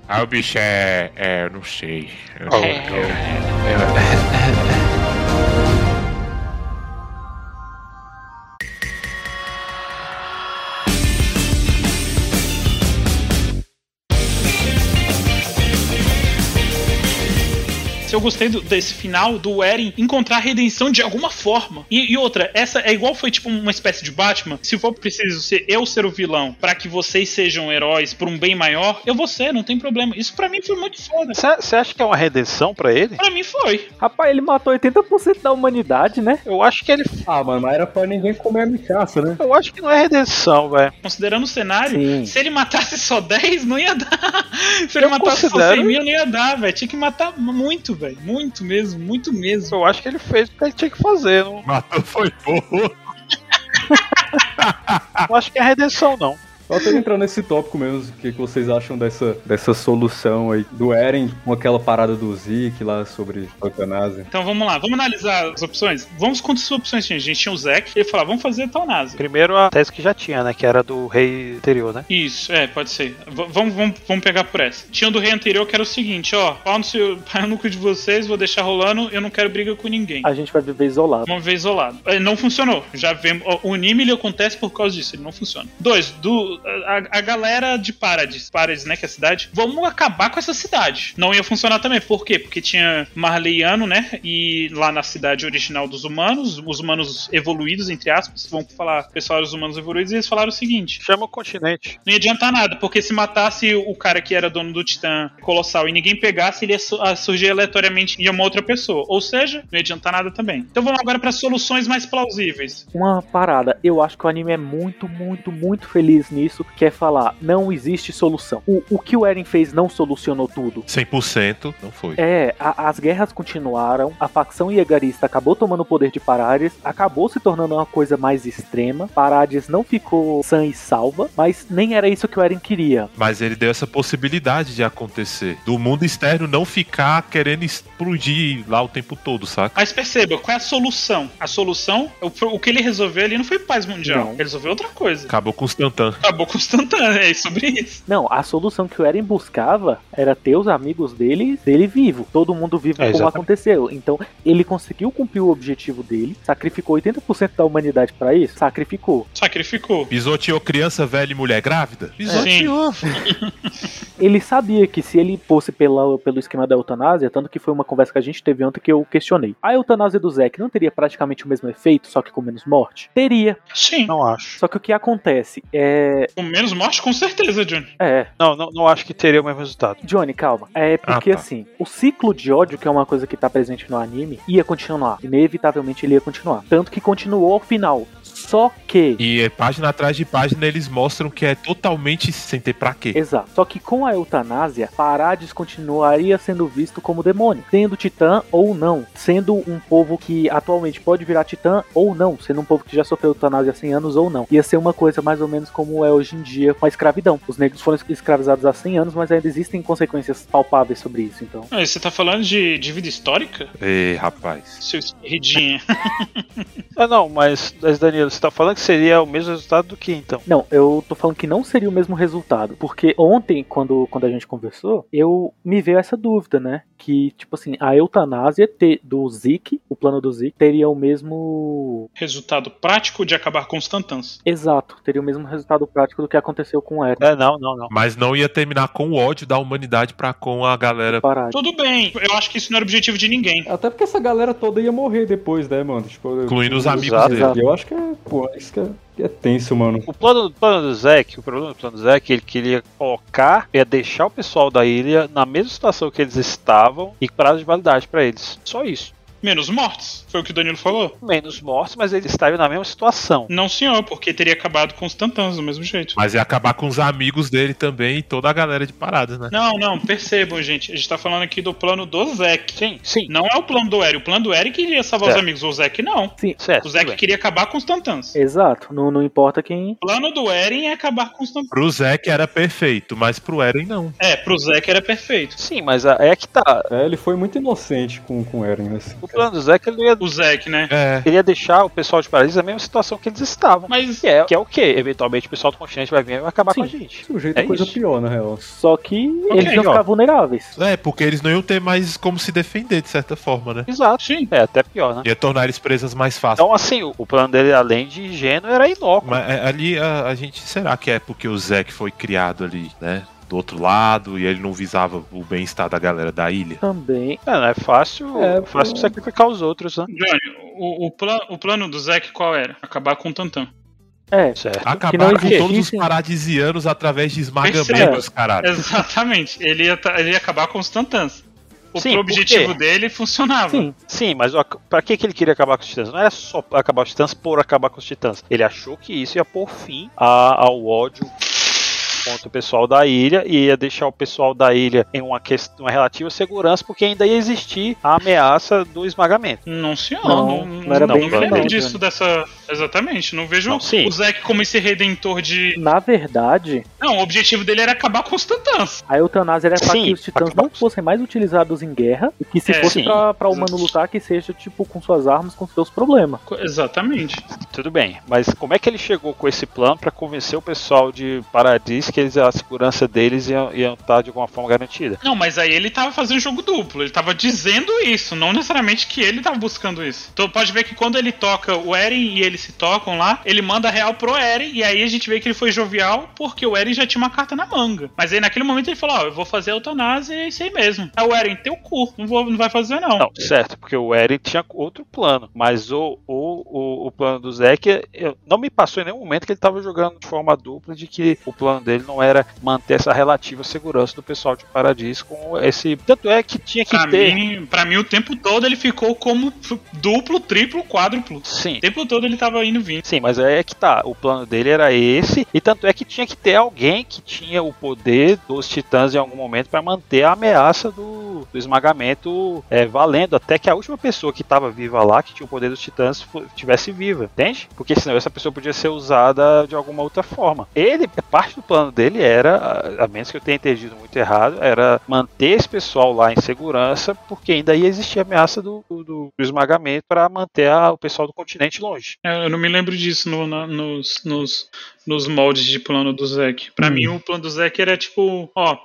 Aí o bicho é. É, eu não sei. Eu, É. eu- eu- eu gostei do- desse final do Eren encontrar redenção de alguma forma. E, e outra, essa é igual foi tipo uma espécie de Batman. Se for preciso ser eu ser o vilão pra que vocês sejam heróis por um bem maior, eu vou ser, não tem problema. Isso pra mim foi muito foda. Você acha que é uma redenção pra ele? Pra mim foi. Rapaz, ele matou 80% da humanidade, né? Eu acho que ele. Ah, mano, mas era pra ninguém comer a micaça, né? Eu acho que não é redenção, velho. Considerando o cenário, Sim. se ele matasse só 10, não ia dar. Se ele Eu matasse só considero- 100 mil, não ia dar, velho. Tinha que matar muito, velho. Muito mesmo, muito mesmo. Eu acho que ele fez o que ele tinha que fazer. Não, Matou foi porra. não acho que é redenção, não. Só até entrar nesse tópico mesmo, o que, que vocês acham dessa, dessa solução aí do Eren com aquela parada do Zeke lá sobre eutanásia? Então vamos lá, vamos analisar as opções. Vamos com as opções, gente. A gente tinha o Zack, ele falou, vamos fazer eutanásia. Primeiro a tese que já tinha, né? Que era do rei anterior, né? Isso, é, pode ser. V- vamos, vamos, vamos pegar por essa. Tinha do rei anterior que era o seguinte, ó. Pau no, seu, pau no cu de vocês, vou deixar rolando, eu não quero briga com ninguém. A gente vai viver isolado. Uma vez isolado. É, Não funcionou. Já vemos. ó, O anime ele acontece por causa disso, ele não funciona. Dois, do, a, a galera de Paradis, Paradis, né, que é a cidade, vamos acabar com essa cidade. Não ia funcionar também, por quê? Porque tinha Marleiano, né, e lá na cidade original dos humanos, os humanos evoluídos, entre aspas, vamos falar, pessoal dos humanos evoluídos, e eles falaram o seguinte, Chama o continente. não ia adiantar nada, porque se matasse o cara que era dono do Titã Colossal e ninguém pegasse, ele ia su- surgir aleatoriamente de uma outra pessoa. Ou seja, não ia adiantar nada também. Então vamos agora para soluções mais plausíveis. Uma parada, eu acho que o anime é muito, muito, muito feliz nisso, que é falar, não existe solução. O, o que o Eren fez não solucionou tudo. 100% não foi. É, a- as guerras continuaram, a facção iegarista acabou tomando o poder de Parades, acabou se tornando uma coisa mais extrema. Parades não ficou sã e salva, mas nem era isso que o Eren queria. Mas ele deu essa possibilidade de acontecer. Do mundo externo não ficar querendo explodir lá o tempo todo, saca? Mas perceba, qual é a solução? A solução, o, o que ele resolveu ali não foi paz mundial. Não. Ele resolveu outra coisa. Acabou com os tantãs. Acabou Tantan, é sobre isso. Não, a solução que o Eren buscava era ter os amigos dele, dele vivo, todo mundo vivo É, como exatamente. aconteceu. Então, ele conseguiu cumprir o objetivo dele, sacrificou 80% da humanidade pra isso, sacrificou. Sacrificou. Pisoteou criança, velha e mulher grávida? Pisoteou. Ele sabia que se ele fosse pela, pelo esquema da eutanásia, tanto que foi uma conversa que a gente teve ontem que eu questionei. A eutanásia do Zack não teria praticamente o mesmo efeito, só que com menos morte? Teria. Sim. Não acho. Só que o que acontece é. Com menos morte, com certeza, Johnny. É. Não, não, não acho que teria o mesmo resultado. Johnny, calma. É porque Ah, tá. assim, o ciclo de ódio, que é uma coisa que tá presente no anime, ia continuar. Inevitavelmente ele ia continuar. Tanto que continuou ao final. Só que. E é, página atrás de página eles mostram que é totalmente sem ter pra quê. Exato. Só que com a eutanásia, Parades continuaria sendo visto como demônio, sendo titã ou não, sendo um povo que atualmente pode virar titã ou não, sendo um povo que já sofreu eutanásia há 100 anos ou não. Ia ser uma coisa mais ou menos como é hoje em dia com a escravidão. Os negros foram escravizados há 100 anos, mas ainda existem consequências palpáveis sobre isso, então. Ah, Você tá falando de, de vida histórica? Ei, rapaz. Seu esquerdinha. Ah, não, mas, mas Danilo, você tá falando que seria o mesmo resultado do que então? Não, eu tô falando que não seria o mesmo resultado. Porque ontem, quando, quando a gente conversou, eu me veio essa dúvida, né? Que, tipo assim, a eutanásia te- do Zeke, o plano do Zeke, teria o mesmo. Resultado prático de acabar com os Tantãs. Exato, teria o mesmo resultado prático do que aconteceu com o Eren. É, não, não, não. Mas não ia terminar com o ódio da humanidade pra com a galera. Parar. Tudo bem, eu acho que isso não era o objetivo de ninguém. Até porque essa galera toda ia morrer depois, né, mano? Tipo, Incluindo os amigos Exato. dele. Exato. Eu acho que é, pô, isso que é, que é tenso, mano. O plano, plano do Zack, o problema do plano do Zack, ele queria colocar, ia deixar o pessoal da ilha na mesma situação que eles estavam e prazo de validade pra eles. Só isso. Menos mortes, foi o que o Danilo falou. Menos mortos, mas eles estariam na mesma situação. Não, senhor, porque teria acabado com os Tantãs do mesmo jeito. Mas ia acabar com os amigos dele também e toda a galera de paradas, né? Não, não, percebam, gente. A gente tá falando aqui do plano do Zack. Sim, sim. Não é o plano do Eri. O plano do Eri queria salvar os Certo. amigos. O Zack não. Certo. O bem. queria acabar com os Tantãs. Exato, não, não importa quem. O plano do Eren é acabar com os Tantãs. Pro Zack era perfeito, mas pro Eren não. É, pro Zack era perfeito. Sim, mas a- é que tá. É, ele foi muito inocente com, com o Eren, né? assim. O plano do Zack ele ia, O Zack, né? É. ele ia deixar o pessoal de Paradiso na mesma situação que eles estavam. Mas Que é, que é o quê? Eventualmente o pessoal do continente vai vir e vai acabar com a gente. Sujeito É é coisa isso. pior, na real. Só que eles iam ó. ficar vulneráveis. É, porque eles não iam ter mais como se defender, de certa forma, né? Exato. Sim. É até pior, né? Ia tornar eles presas mais fácil. Então, assim, o, o plano dele, além de ingênuo, era inócuo. Mas é, ali a, a gente. Será que é porque o Zack foi criado ali, né? Do outro lado e ele não visava o bem-estar da galera da ilha? Também. É, não é fácil, É, é, fácil sacrificar os outros, né? Johnny, o, o, pla- o plano do Zack qual era? Acabar com o Tantã. É, Certo. Acabaram com todos os paradisianos através de esmagamentos, Percebe? caralho. Exatamente. Ele ia, ele ia acabar com os Tantãs. O Sim, objetivo dele funcionava. sim. Sim, mas pra que, que ele queria acabar com os titãs? Não era só acabar com os titãs por acabar com os titãs. Ele achou que isso ia pôr fim a- ao ódio contra o pessoal da ilha e ia deixar o pessoal da ilha em uma, quest- uma relativa segurança, porque ainda ia existir a ameaça do esmagamento. Não, senhor. Não, Não, não era não, bem me lembro não, disso dessa. Exatamente. Não vejo Não, sim. o Zack como esse redentor de. Na verdade, Não, o objetivo dele era acabar com os Tantãs. a eutanásia era Sim, que os titãs não fossem mais utilizados em guerra e que se É, fosse pra, pra humano lutar, que seja tipo com suas armas, com seus problemas. Exatamente. Tudo bem, mas como é que ele chegou com esse plano pra convencer o pessoal de Paradis que eles, a segurança deles iam, iam estar de alguma forma garantida. Não, mas aí ele tava fazendo jogo duplo. Ele tava dizendo isso, não necessariamente que ele tava buscando isso. Então pode ver que quando ele toca o Eren e eles se tocam lá, ele manda real pro Eren. E aí a gente vê que ele foi jovial porque o Eren já tinha uma carta na manga. Mas aí naquele momento ele falou: Ó, eu vou fazer a eutanásia e é isso aí mesmo. Aí o Eren, teu cu, não, vou, não vai fazer não. Não, certo, porque o Eren tinha outro plano. Mas o, o, o, o plano do Zeke não me passou em nenhum momento que ele tava jogando de forma dupla, de que o plano dele não era manter essa relativa segurança do pessoal de Paradis com esse. Tanto é que tinha que Pra ter. mim, pra mim, o tempo todo ele ficou como duplo, triplo, quádruplo. Sim. O tempo todo ele tava indo vindo. Sim, mas é que tá. O plano dele era esse, e tanto é que tinha que ter alguém que tinha o poder dos titãs em algum momento para manter a ameaça do, do esmagamento é, valendo, até que a última pessoa que estava viva lá, que tinha o poder dos titãs, tivesse viva, entende? Porque senão essa pessoa podia ser usada de alguma outra forma. Ele, parte do plano dele era, a- menos que eu tenha entendido muito errado, era manter esse pessoal lá em segurança, porque ainda ia existir a ameaça do, do, do esmagamento para manter a- o pessoal do continente longe. É, Eu não me lembro disso no- na- nos, nos, nos moldes de plano do Zek. Pra mim, o plano do Zek era tipo, ó.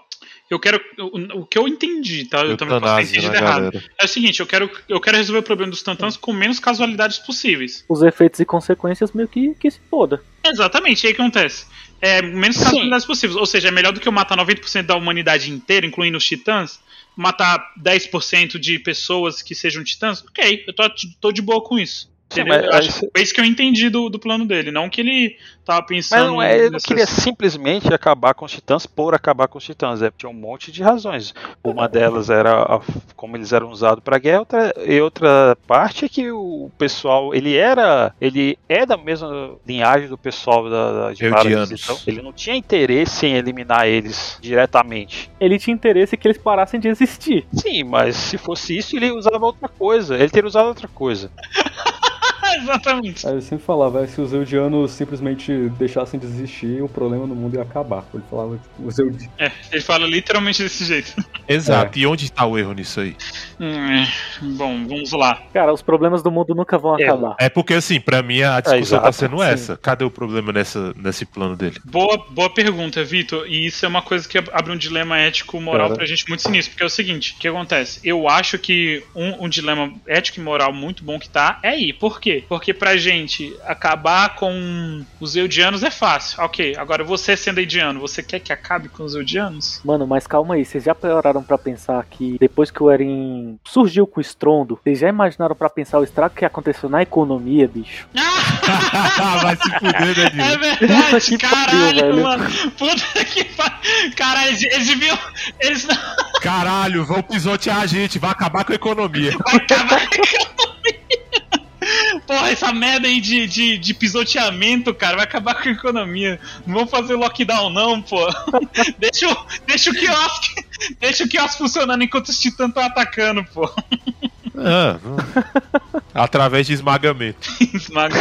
Eu quero. O, o que eu entendi, tá? Eu também posso ter entendido na errado. galera. É o seguinte, eu quero, eu quero resolver o problema dos tantãs com menos casualidades possíveis. Os efeitos e consequências meio que, que se foda. Exatamente, e aí o que acontece? É menos Sim. casualidades possíveis. Ou seja, é melhor do que eu matar 90% da humanidade inteira, incluindo os titãs, matar 10% de pessoas que sejam titãs. Ok, eu tô, tô de boa com isso. Sim, mas acho que foi isso que eu entendi do, do plano dele. Não que ele tava Mas pensando. não é, ele não queria simplesmente acabar com os titãs por acabar com os titãs. É, tinha um monte de razões. Uma delas era a- como eles eram usados para guerra, outra, e outra parte é que o pessoal, ele era, ele é da mesma linhagem do pessoal da, da de então ele não tinha interesse em eliminar eles diretamente. Ele tinha interesse que eles parassem de existir. Sim, mas se fosse isso, ele usava outra coisa. Ele teria usado outra coisa. Exatamente. Aí ele sempre falava, "É, se os Eldianos simplesmente deixassem de existir, o problema no mundo ia acabar. Ele falava, tipo, os Eldianos. É, ele fala literalmente desse jeito. Exato. E onde tá o erro nisso aí? Hum, é. Bom, vamos lá. Cara, os problemas do mundo nunca vão É, acabar. É porque, assim, pra mim a discussão exato, tá sendo sim. essa. Cadê o problema nessa, nesse plano dele? Boa, boa pergunta, Vitor. E isso é uma coisa que abre um dilema ético moral Cara. pra gente muito sinistro. Porque é o seguinte: o que acontece? Eu acho que um, um dilema ético e moral muito bom que tá é aí. Por quê? Porque pra gente acabar com os eudianos é fácil. Ok, agora você sendo eudiano, você quer que acabe com os eudianos? Mano, mas calma aí, vocês já pararam pra pensar que depois que o Eren surgiu com o estrondo, vocês já imaginaram pra pensar o estrago que aconteceu na economia, bicho? Vai se fuder, né, É? Puta verdade, que caralho, pariu, velho. mano. Puta que pariu. Caralho, eles, eles deviam. Eles não. Caralho, vão pisotear a gente, vai acabar com a economia. Vai acabar com a economia. Porra, essa merda aí de, de, de pisoteamento, cara, vai acabar com a economia. Não vamos fazer lockdown, não, pô. Deixa o, deixa o quiosque. Deixa o quiosque funcionando enquanto os titãs estão atacando, pô. Ah, através de esmagamento. Esmaga.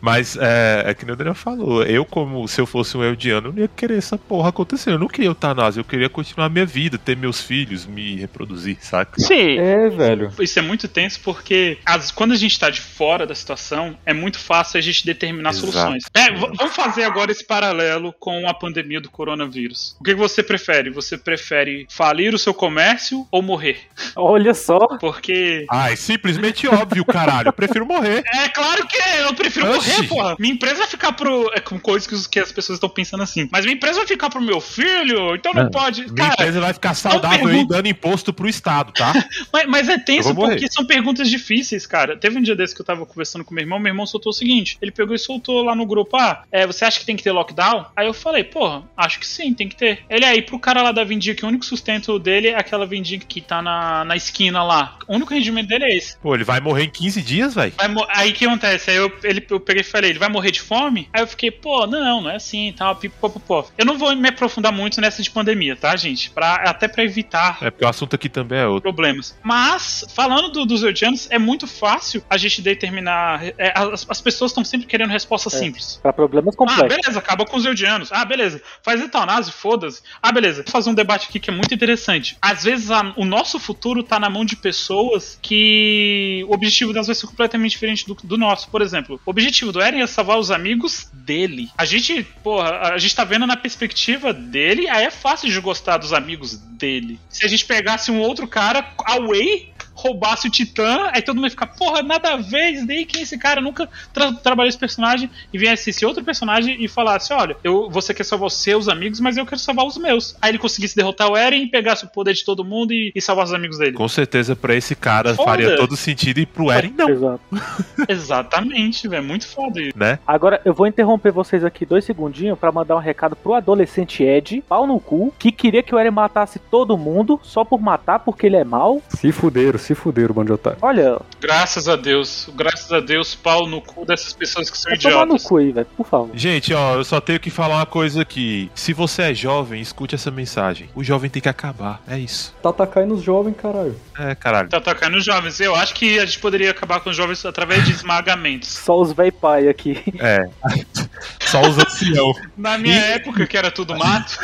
Mas é, é que nem o Daniel falou. Eu, como se eu fosse um Eldiano, eu não ia querer essa porra acontecendo. Eu não queria eutanásia, eu queria continuar minha vida, ter meus filhos, me reproduzir, saca? Sim, É, velho. Isso é muito tenso porque as- quando a gente tá de fora da situação, é muito fácil a gente determinar Exato. soluções. É, vamos fazer agora esse paralelo com a pandemia do coronavírus. O que você prefere? Você prefere falir o seu comércio ou morrer? Olha só, Porque. Ai, simplesmente óbvio, caralho. Eu prefiro morrer. É claro que eu prefiro Oxi. morrer, porra. Minha empresa vai ficar pro. É com coisas que, as pessoas estão pensando assim. Mas minha empresa vai ficar pro meu filho, então não pode. Minha Cara, empresa vai ficar saudável aí pergunta- dando imposto pro Estado, tá? Mas, mas é tenso morrer. porque são perguntas difíceis, cara. Teve um dia desse que eu tava conversando com meu irmão, meu irmão soltou o seguinte: ele pegou e soltou lá no grupo: Ah, é, você acha que tem que ter lockdown? Aí eu falei, porra, acho que sim, tem que ter. Ele aí, pro cara lá da vendinha, que o único sustento dele é aquela vendinha que tá na, na esquina lá. O único rendimento dele é esse. Pô, ele vai morrer em 15 dias, velho. Aí o que acontece? Aí eu, ele, eu peguei e falei, ele vai morrer de fome? Aí eu fiquei, pô, não, não é assim e tal, pipopopó. Eu não vou me aprofundar muito nessa de pandemia, tá, gente? Pra, até pra evitar É porque o assunto aqui também é outro. problemas. Mas, falando do- dos Eldianos, é muito fácil a gente determinar. é, as, as pessoas estão sempre querendo resposta É. simples. pra problemas Ah, complexos. beleza, acaba com os Eldianos. Ah, beleza. Faz eutanásia, foda-se. Ah, beleza. Vou fazer um debate aqui que é muito interessante. Às vezes a- o nosso futuro tá na mão de pessoas que o objetivo delas vai ser completamente diferente do, do nosso. Por exemplo, o objetivo do Eren é salvar os amigos dele. A gente, porra, a gente tá vendo na perspectiva dele, aí é fácil de gostar dos amigos dele. Se a gente pegasse um outro cara, away, roubasse o Titã, aí todo mundo ia ficar, porra, nada a ver, quem é esse cara? Nunca tra trabalhei esse personagem. E viesse esse outro personagem e falasse: olha, eu, você quer salvar os seus amigos, mas eu quero salvar os meus. Aí ele conseguisse derrotar o Eren, pegasse o poder de todo mundo e, e salvar os amigos dele. Com certeza, pra esse cara Foda. faria todo sentido e pro Eren não, Exato. Exatamente, velho. Muito foda isso. né? Agora eu vou interromper vocês aqui dois segundinhos pra mandar um recado pro adolescente Ed, pau no cu, que queria que o Eren matasse todo mundo só por matar porque ele é mau. Se fuderam, se fuderam, bando de otário. Olha, Graças a Deus. Graças a Deus, pau no cu dessas pessoas que são vai tomar no idiotas. cu aí, velho, por favor. Gente, ó, eu só tenho que falar uma coisa aqui. Se você é jovem, escute essa mensagem. O jovem tem que acabar. É isso. Tá atacando os jovens, caralho. É, caralho. Tá atacando os jovens. Eu acho que a gente poderia acabar com os jovens através de esmagamentos. Só os véi pai aqui. É. Só os ancião. Na minha E- época, que era tudo mato.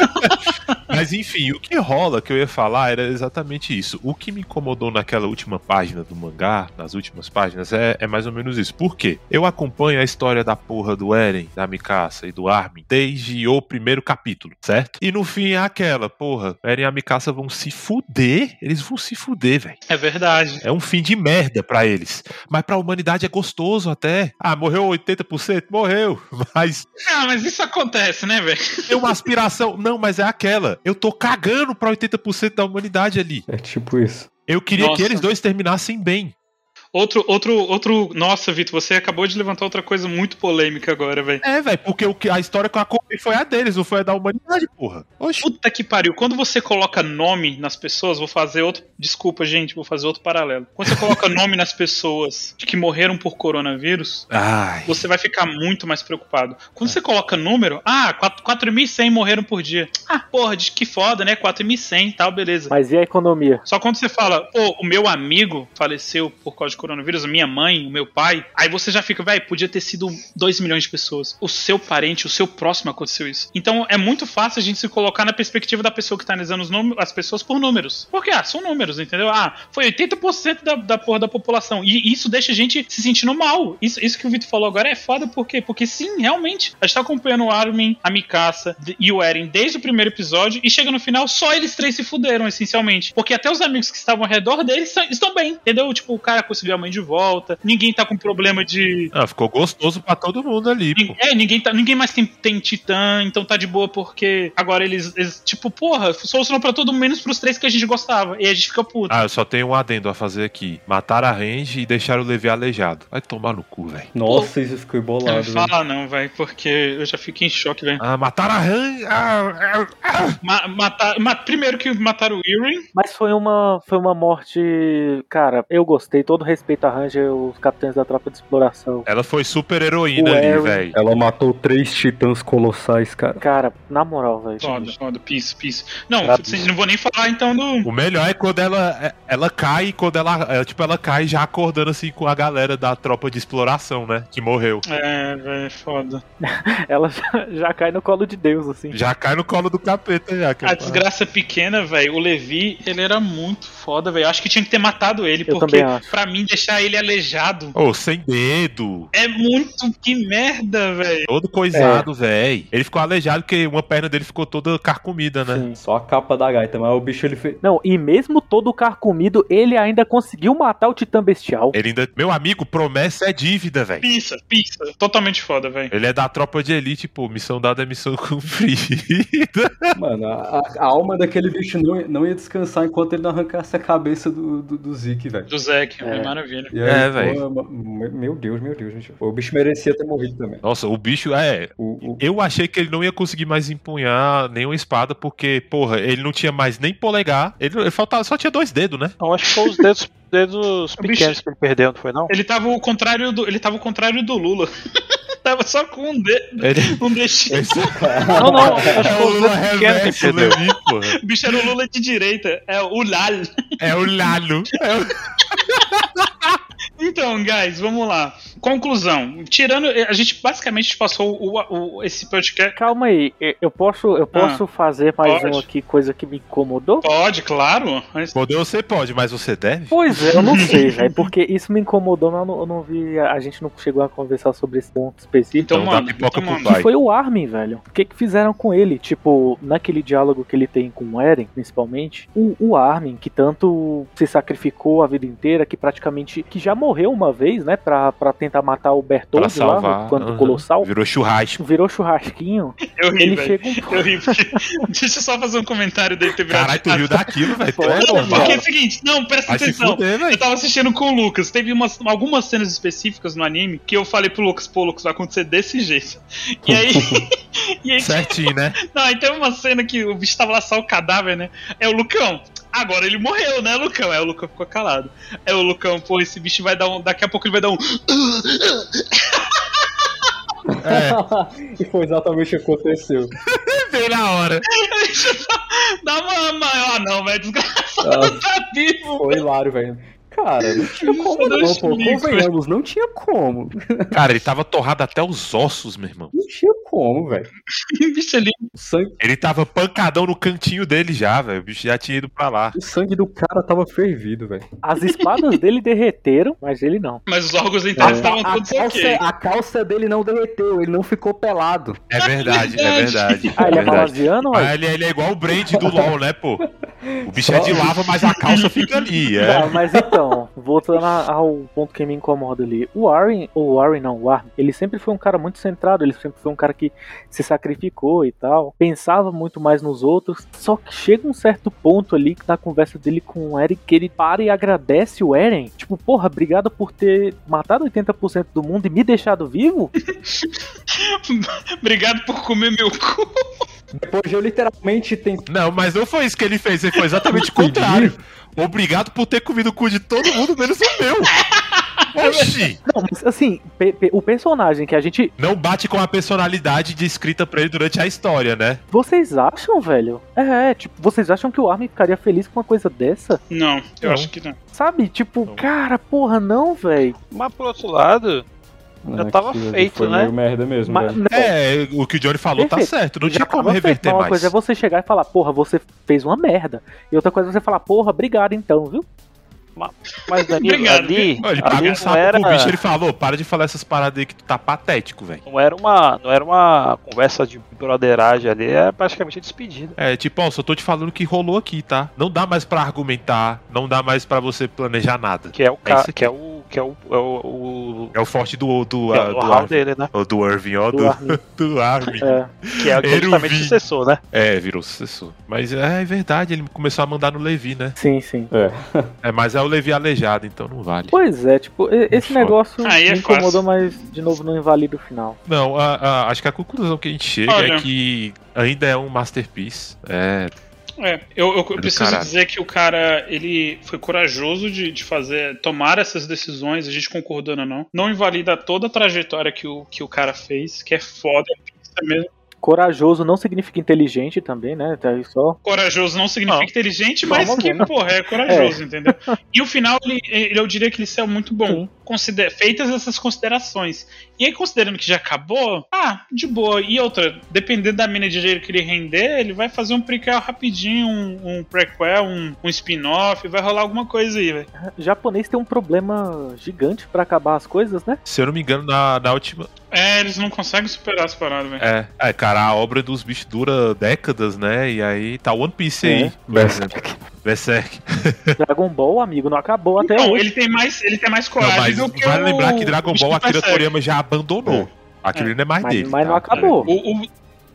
Mas enfim, o que rola que eu ia falar era exatamente isso. O que me incomodou naquela última página do mangá, nas últimas páginas, é, é mais ou menos isso. Por quê? Eu acompanho a história da porra do Eren, da Mikasa e do Armin desde o primeiro capítulo, certo? E no fim é aquela, porra, Eren e a Mikasa vão se fuder, eles vão se fuder, velho. É verdade. É um fim de merda pra eles. Mas pra humanidade é gostoso até. Ah, morreu 80%? Morreu. Mas Ah, mas isso acontece, né, velho? tem uma aspiração. Não, mas é aquela. Eu tô cagando pra 80% da humanidade ali. É tipo isso. Eu queria Nossa. que eles dois terminassem bem. Outro, outro, outro. Nossa, Vitor, você acabou de levantar outra coisa muito polêmica agora, velho. É, velho, porque o que- a história que eu acompanhei foi a deles, não foi a da humanidade, porra. Oxi. Puta que pariu. Quando você coloca nome nas pessoas, vou fazer outro. Desculpa, gente, vou fazer outro paralelo. Quando você coloca nome nas pessoas de que morreram por coronavírus, Ai. você vai ficar muito mais preocupado. Quando você coloca número, ah, 4 4.100 morreram por dia. Ah, porra, de que foda, né? 4.100 e tal, beleza. Mas e a economia? Só quando você fala, pô, o meu amigo faleceu por causa de coronavírus, a minha mãe, o meu pai, aí você já fica, velho, podia ter sido 2 milhões de pessoas. O seu parente, o seu próximo aconteceu isso. Então é muito fácil a gente se colocar na perspectiva da pessoa que tá analisando as pessoas por números. Porque, ah, são números, entendeu? Ah, foi 80% da, da porra da população. E isso deixa a gente se sentindo mal. Isso, isso que o Vitor falou agora é foda, por quê? Porque sim, realmente, a gente tá acompanhando o Armin, a Mikasa de- e o Eren desde o primeiro episódio e chega no final, só eles três se fuderam, essencialmente. Porque até os amigos que estavam ao redor deles estão bem, entendeu? Tipo, o cara conseguiu a mãe de volta, ninguém tá com problema de. Ah, ficou gostoso pra todo mundo ali, pô. É, ninguém, tá, ninguém mais tem, tem titã, então tá de boa porque agora eles, eles tipo, porra, solucionou pra todo mundo, menos pros três que a gente gostava. E a gente fica puto. Ah, eu só tenho um adendo a fazer aqui. Mataram a Range e deixaram o Levi aleijado. Vai tomar no cu, velho. Nossa, isso ficou não embolado, velho. fala não, velho, porque eu já fiquei em choque, velho. Ah, mataram a Range. Ah, ah, ah. Ma matar, ma primeiro que mataram o Irwin, Mas foi uma, foi uma morte. Cara, eu gostei. Todo respeito a Ranger, os capitães da tropa de exploração. Ela foi super heroína O ali, velho. Ela matou três titãs colossais, cara. Cara, na moral, velho. Foda, foda, peace, peace. Não, vocês não vou nem falar então do. O melhor é quando ela, ela cai e quando ela, é, tipo, ela cai já acordando assim com a galera da tropa de exploração, né? Que morreu. É, velho, foda. Ela já, já cai no colo de Deus, assim. Já cai no colo do capeta já. que A é- desgraça pequena, velho. O Levi, ele era muito foda, velho. Acho que tinha que ter matado ele, Eu porque pra mim deixar ele aleijado Ô, sem dedo. é muito que merda, velho. Todo coisado, velho. Ele ficou aleijado porque uma perna dele ficou toda carcomida, né? Sim. Só a capa da gaita, mas o bicho ele fez. Não, e mesmo todo carcomido, ele ainda conseguiu matar o Titã Bestial. Ele ainda. Meu amigo, promessa é dívida, velho. Pisa, pisa. Totalmente foda, velho. Ele é da tropa de elite, pô. Missão dada é missão cumprida. Mano, a, a- alma daquele bicho não, não ia descansar enquanto ele não arrancasse a cabeça do, do, do Zeke, velho. Do É. é. Maravilha. E aí, É, velho. Meu Deus, meu Deus, gente. O bicho merecia ter morrido também. Nossa, o bicho é. O, o- Eu achei que ele não ia conseguir mais empunhar nenhuma espada, porque, porra, ele não tinha mais nem polegar. Ele, ele faltava, só tinha dois dedos, né? Não, acho que foi os dedos, dedos bicho- pequenos que ele perdeu, não foi não? Ele tava o contrário do, ele tava o contrário do Lula. tava só com um dedo, Ele. um dedinho. Esse Não, não, acho que é foi o Lula reverso, perdeu. Levi, porra. O bicho era o Lula de direita, é o Lal. É o Lalo. É o... Então, guys, vamos lá. Conclusão. Tirando. A gente basicamente passou o, o- esse podcast. Calma aí, eu- posso, eu posso fazer mais Ah, pode. um aqui, coisa que me incomodou? Pode, claro. Mas- Poder você pode, mas você deve? Pois é, eu não sei, velho, porque isso me incomodou, mas eu não, eu não vi, a a gente não chegou a conversar sobre esse ponto específico. Então, Então dá mano, pipoca então, pro mano. pai. Que foi o Armin, velho. O que que fizeram com ele? Tipo, naquele diálogo que ele tem com o Eren, principalmente, o, o Armin, que tanto se sacrificou a vida inteira, que praticamente, que já morreu uma vez, né, pra, pra tentar matar o Pra Bertoldo lá, salvar. no canto aham. colossal, Virou churrasco. virou churrasquinho, Eu ri, ele chega um Eu ri, porque... Deixa eu só fazer um comentário dele ter virado Caralho, tu riu daquilo, velho. É Não, porque é o seguinte, não, presta Vai atenção. fuder. Eu tava assistindo com o Lucas, teve umas, algumas cenas específicas no anime que eu falei pro Lucas, pô, Lucas, vai acontecer desse jeito. E aí. e aí Certinho, né? não, aí teve uma cena que o bicho tava lá só o cadáver, né? É o Lucão. Agora ele morreu, né, Lucão? Aí o Lucão ficou calado. É o Lucão, pô, esse bicho vai dar um. Daqui a pouco ele vai dar um. É, e foi exatamente o que aconteceu. bem na hora. Dá uma. uma ah, não, velho, desgraçado, tá vivo. Foi hilário, velho. Cara, não tinha como não não, pô. Convenhamos, não tinha como. Cara, ele tava torrado até os ossos, meu irmão. Não tinha como, velho. Bicho ali. Sangue, Ele tava pancadão no cantinho dele já, velho. O bicho já tinha ido pra lá. o sangue do cara tava fervido, velho. As espadas dele derreteram, mas ele não. Mas os órgãos internos estavam A todos calça, ok. a calça dele não derreteu, ele não ficou pelado. É verdade, é verdade. Ah, ele é verdade. malasiano, ué? ele, ele é igual o Brand do LoL, né, pô? O bicho é de lava, mas a calça fica ali, é. Tá, mas então, voltando ao ponto que me incomoda ali. O Warren, ou Warren não, o Armin, ele sempre foi um cara muito centrado, ele sempre foi um cara que se sacrificou e tal, pensava muito mais nos outros, só que chega um certo ponto ali na conversa dele com o Eren que ele para e agradece o Eren, tipo, porra, obrigado por ter matado 80% do mundo e me deixado vivo? Obrigado por comer meu cu. Depois eu literalmente tentei. Não, mas não foi isso que ele fez, ele foi exatamente o contrário. Obrigado por ter comido o cu de todo mundo, menos o meu. Oxi! Não, mas assim, pe- pe- o personagem que a gente. Não bate com a personalidade descrita pra ele durante a história, né? Vocês acham, velho? É, é, tipo, vocês acham que o Armin ficaria feliz com uma coisa dessa? Não, eu Não. acho que não. Sabe? Tipo, Não. cara, porra, não, velho. Mas por outro lado, Já tava feito, foi né? meio merda mesmo, Mas, velho. não, É, o que o Johnny falou tá Perfeito. certo, não tinha como tava feito, reverter mas Uma mais. coisa é você chegar e falar, porra, você fez uma merda. E outra coisa é você falar, porra, obrigado então, viu? Mas ali, Obrigado, ali, ele ali pagou um não sapo era, pro bicho, ele falou, para de falar essas paradas aí que tu tá patético, velho. não era uma, não era uma conversa de broderagem ali, é praticamente despedida. É, tipo, ó, só tô te falando o que rolou aqui, tá? Não dá mais pra argumentar, não dá mais pra você planejar nada. Que é o É ca- que é o que é o, é o, o, É o forte do do, é ah, o do Armin. dele, né? Ou do Irving, ó, Do do, Armin. do Armin. É. Que é justamente o sucessor, né? É, virou sucessor. Mas é, é verdade, ele começou a mandar no Levi, né? Sim, sim. É, mas é o Levi aleijado, então não vale. Pois é, tipo, e- esse Foda. negócio Aí é me incomodou, fácil. mas de novo não invalida o final. Não, a- a- acho que a conclusão que a gente chega Olha. é que ainda é um masterpiece. É, É, eu, eu do preciso caralho. dizer que o cara, ele foi corajoso de, de fazer, tomar essas decisões, a gente concordando ou não. Não invalida toda a trajetória que o, que o cara fez, que é foda, é mesmo. Corajoso não significa inteligente também, né? Tá só. Corajoso não significa Não. inteligente, mas que, porra, é corajoso, entendeu? E o final, ele, ele- eu diria que ele saiu muito bom. Consider- feitas essas considerações. E aí, considerando que já acabou, ah, de boa. E outra, dependendo da mina de dinheiro que ele render, ele vai fazer um prequel rapidinho, um, um prequel, um, um spin-off, vai rolar alguma coisa aí, velho. japonês tem um problema gigante pra acabar as coisas, né? se eu não me engano, na, na última. É, eles não conseguem superar as paradas, velho. É, é, cara, a obra dos bichos dura décadas, né? E aí tá One Piece aí. É. por exemplo. Berserk. Dragon Ball, amigo, não acabou até Não, hoje. ele tem mais, ele tem mais Não, coragem mas do que vale o- lembrar que Dragon Ball Akira Berserk. Toriyama já abandonou. Aquilo não é mais Mas, dele. mas não tá? acabou. O, o,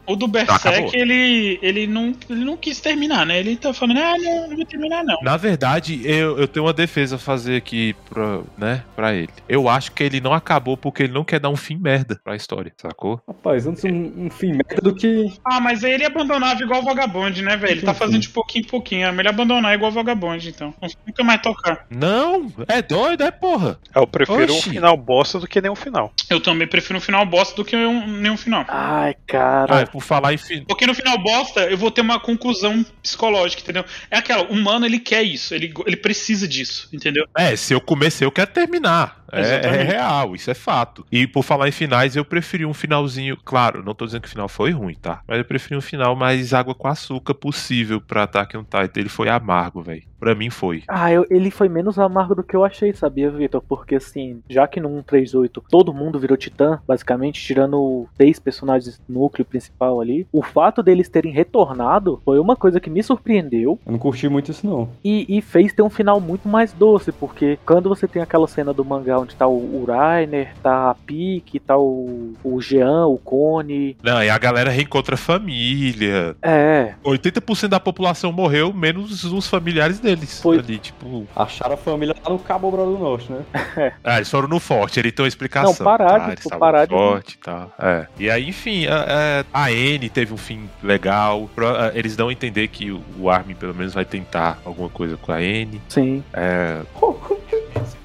o do acabou. Berserk, ele, ele, não, ele não quis terminar, né? Ele tá falando, ah, não, não vou terminar, não. Na verdade, eu, eu tenho uma defesa a fazer aqui pra, né, pra ele. Eu acho que ele não acabou porque ele não quer dar um fim merda pra história, sacou? Rapaz, antes um, um fim merda do que. Ah, mas aí ele abandonava igual o Vagabond, né, velho? Ele tá fazendo de pouquinho em pouquinho. É melhor abandonar igual o Vagabond, então. Nunca mais tocar. Não, é doido, é porra. Eu prefiro Oxi. um final bosta do que nenhum final. Eu também prefiro um final bosta do que um, nenhum final. Ai, cara. Ah, por falar final. Porque no final bosta, eu vou ter uma conclusão psicológica, entendeu? É aquela, o humano ele quer isso, ele, ele precisa disso, entendeu? É, se eu comecei, eu quero terminar. É, é real, isso é fato. E por falar em finais, eu preferi um finalzinho. Claro, não tô dizendo que o final foi ruim, tá? Mas eu preferi um final mais água com açúcar possível pra Attack on Titan. Ele foi amargo, velho. Pra mim foi. Ah, eu- ele foi menos amargo do que eu achei, sabia, Vitor? Porque assim, já que no 138 todo mundo virou titã, basicamente, tirando seis personagens do núcleo principal ali, o fato deles terem retornado foi uma coisa que me surpreendeu Eu não curti muito isso, não. e, e fez ter um final muito mais doce, porque quando você tem aquela cena do mangá onde tá o, o Rainer, tá a Pique, tá o, o Jean, o Cone. Não, e a galera reencontra a família. É, 80% da população morreu, menos os familiares deles. Foi. Ali, tipo. Acharam a família lá no Cabo Brother do Norte, né? Ah, eles foram no forte, ele tem uma explicação. Não, parar de- tá, no de- forte e tal. É. E aí, enfim, a, a- N teve um fim legal. Eles dão a entender que o, o Armin, pelo menos, vai tentar alguma coisa com a N. sim. É.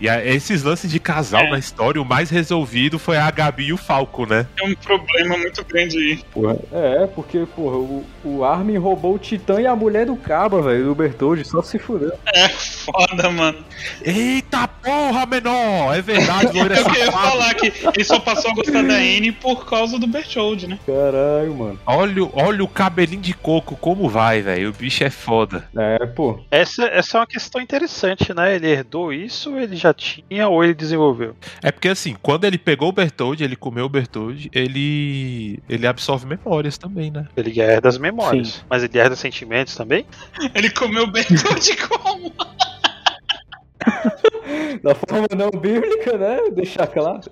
E a- esses lances de casal É. na história, o mais resolvido foi a Gabi e o Falco, né? É um problema muito grande aí. Porra, é, porque, porra, o, o Armin roubou o Titã e a mulher do Caba, velho, do Bertoldi, só se fudeu. É foda, mano. Eita porra, menor! É verdade, loira Eu queria falar que ele só passou a gostar da Anne por causa do Berthold, né? Caralho, mano. Olha, o- olha o cabelinho de coco, como vai, velho. O bicho é foda. É, pô. Essa, essa é uma questão interessante, né? Ele herdou isso, ele já tinha ou ele desenvolveu? É porque assim, quando ele pegou o Bertold, ele comeu o Bertold, ele ele absorve memórias também, né? Ele herda as memórias. Mas ele herda sentimentos também? Ele comeu o Berthold como? Da forma não bíblica, né? Deixar claro.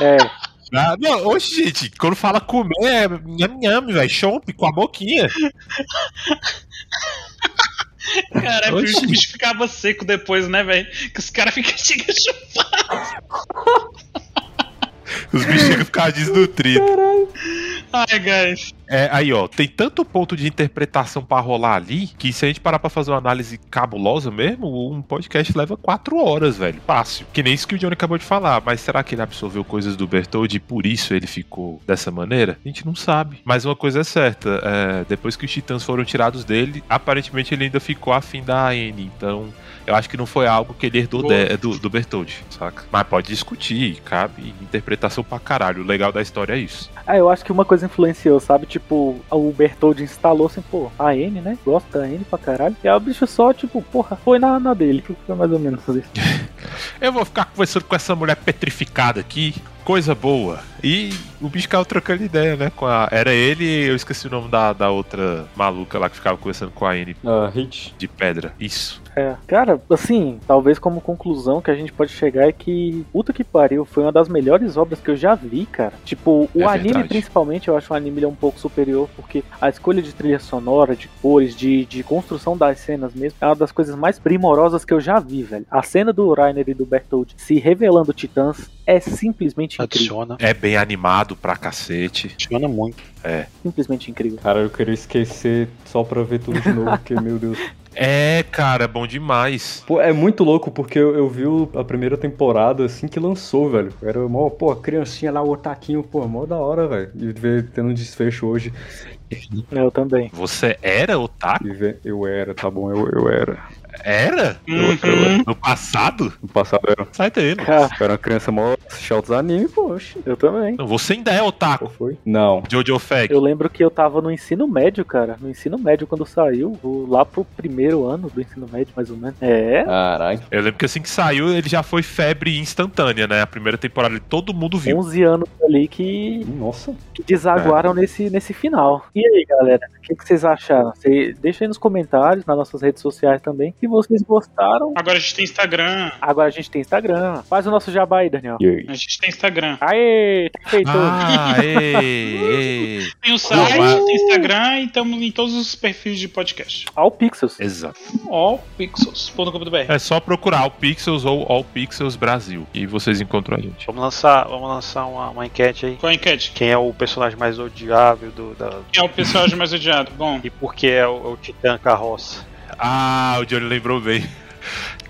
É, Ah, não, oxe, gente, quando fala comer é nhame-nhame, velho, chomp com a boquinha. Caralho, Oxi. o bicho ficava seco depois, né, velho? Que os caras ficam chegando a chupar. Os bichinhos ficavam desnutridos. Ai, guys. É, aí, ó, tem tanto ponto de interpretação pra rolar ali que se a gente parar pra fazer uma análise cabulosa mesmo, um podcast leva quatro horas, velho. Fácil. Que nem isso que o Johnny acabou de falar. Mas será que ele absorveu coisas do Bertold e por isso ele ficou dessa maneira? A gente não sabe. Mas uma coisa é certa: é, depois que os titãs foram tirados dele, aparentemente ele ainda ficou afim da Anne. Então. Eu acho que não foi algo que ele herdou de- do, do Bertold, saca? Mas pode discutir, cabe interpretação pra caralho. O legal da história é isso. Ah, eu acho que uma coisa influenciou, sabe? Tipo, o Bertold instalou assim, pô, a N, né? Gosta da N pra caralho. E aí o bicho só, tipo, porra, foi na, na dele. Foi mais ou menos isso. Eu vou ficar conversando com essa mulher petrificada aqui. Coisa boa. E o bicho ficava trocando ideia, né? Com a... Era ele eu esqueci o nome da, da outra maluca lá que ficava conversando com a N Ah, hit. de pedra. Isso. É, cara, assim, talvez como conclusão que a gente pode chegar é que Puta que pariu foi uma das melhores obras que eu já vi, cara. Tipo, o É anime verdade. principalmente, eu acho o anime ele é um pouco superior, porque a escolha de trilha sonora, de cores, de, de construção das cenas mesmo, é uma das coisas mais primorosas que eu já vi, velho. A cena do Rainer e do Bertold se revelando titãs é simplesmente incrível. Adiciona. É bem animado pra cacete. Adiciona muito. Simplesmente incrível. Cara, eu queria esquecer só pra ver tudo de novo, porque, meu Deus. É, cara, bom demais. Pô, é muito louco, porque eu, eu vi a primeira temporada assim que lançou, velho. Era mó, pô, a criancinha lá, o otaquinho, pô, mó da hora, velho. E ver tendo um desfecho hoje. Eu também. Você era otaku? Eu era, tá bom, eu, eu era. Era? Uhum. No passado? No passado eu era. Sai. Cara, Eu era uma criança mó assistia outros animes, pô, oxi. eu também. Não, você ainda é otaku. foi? Não. Jojo Fag. Eu lembro que eu tava no ensino médio, cara. No ensino médio quando saiu, lá pro primeiro ano do ensino médio, mais ou menos. É, Caralho. Eu lembro que assim que saiu, ele já foi febre instantânea, né? A primeira temporada todo mundo viu. 11 anos ali que, Nossa. que desaguaram nesse, nesse final. E aí, galera, o que, que vocês acharam? Cê, deixa aí nos comentários, nas nossas redes sociais também, se vocês gostaram. Agora a gente tem Instagram. Agora a gente tem Instagram. Faz o nosso jabá aí, Daniel. E aí? A gente tem Instagram. Aê, tá feito. Ah, ei, ei. Tem o site, mas- tem Instagram e estamos em todos os perfis de podcast. All Pixels. Exato. allpixels.com.br É só procurar All Pixels ou All Pixels Brasil e vocês encontram a gente. Vamos lançar, vamos lançar uma, uma enquete aí. Qual a enquete? Quem é o personagem mais odiável do, da, Quem é o personagem mais odiado? Bom, e por que é o, é o Titã Carroça? Ah, o Johnny lembrou bem.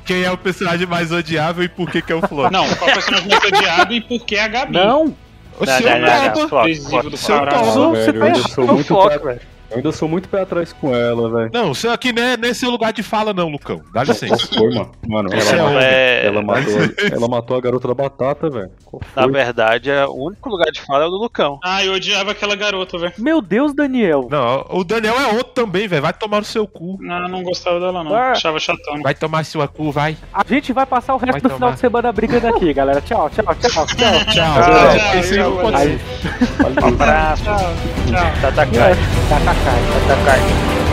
Quem é o personagem mais odiável e por que que é o Flor? não, qual é o personagem mais odiado e por que a Gabi? Não, O Não, seu não, não, não, do seu. Não, Você velho, tá eu ainda sou errado, muito foco, pé- velho. Eu ainda sou muito pé atrás com ela, velho. Não, isso aqui não é, não é seu lugar de fala, não, Lucão. Dá licença. Foi, mano. Mano, Você é ela, homem. É, ela matou, ela matou a garota da batata, velho. Na verdade, é, o único lugar de fala é o do Lucão. Ah, eu odiava aquela garota, velho. Meu Deus, Daniel. Não, o Daniel é outro também, velho. Vai tomar no seu cu. Não, eu não gostava dela, não. Ah. Achava chatona. Vai tomar sua cu, vai. A gente vai passar o resto Vai do tomar. final de semana brigando aqui, galera. Tchau, tchau, tchau, tchau. Tchau. Tchau, tchau, Aí, ser. Um abraço. Tchau, tchau. Tatakai. Tatakai. Tatakai.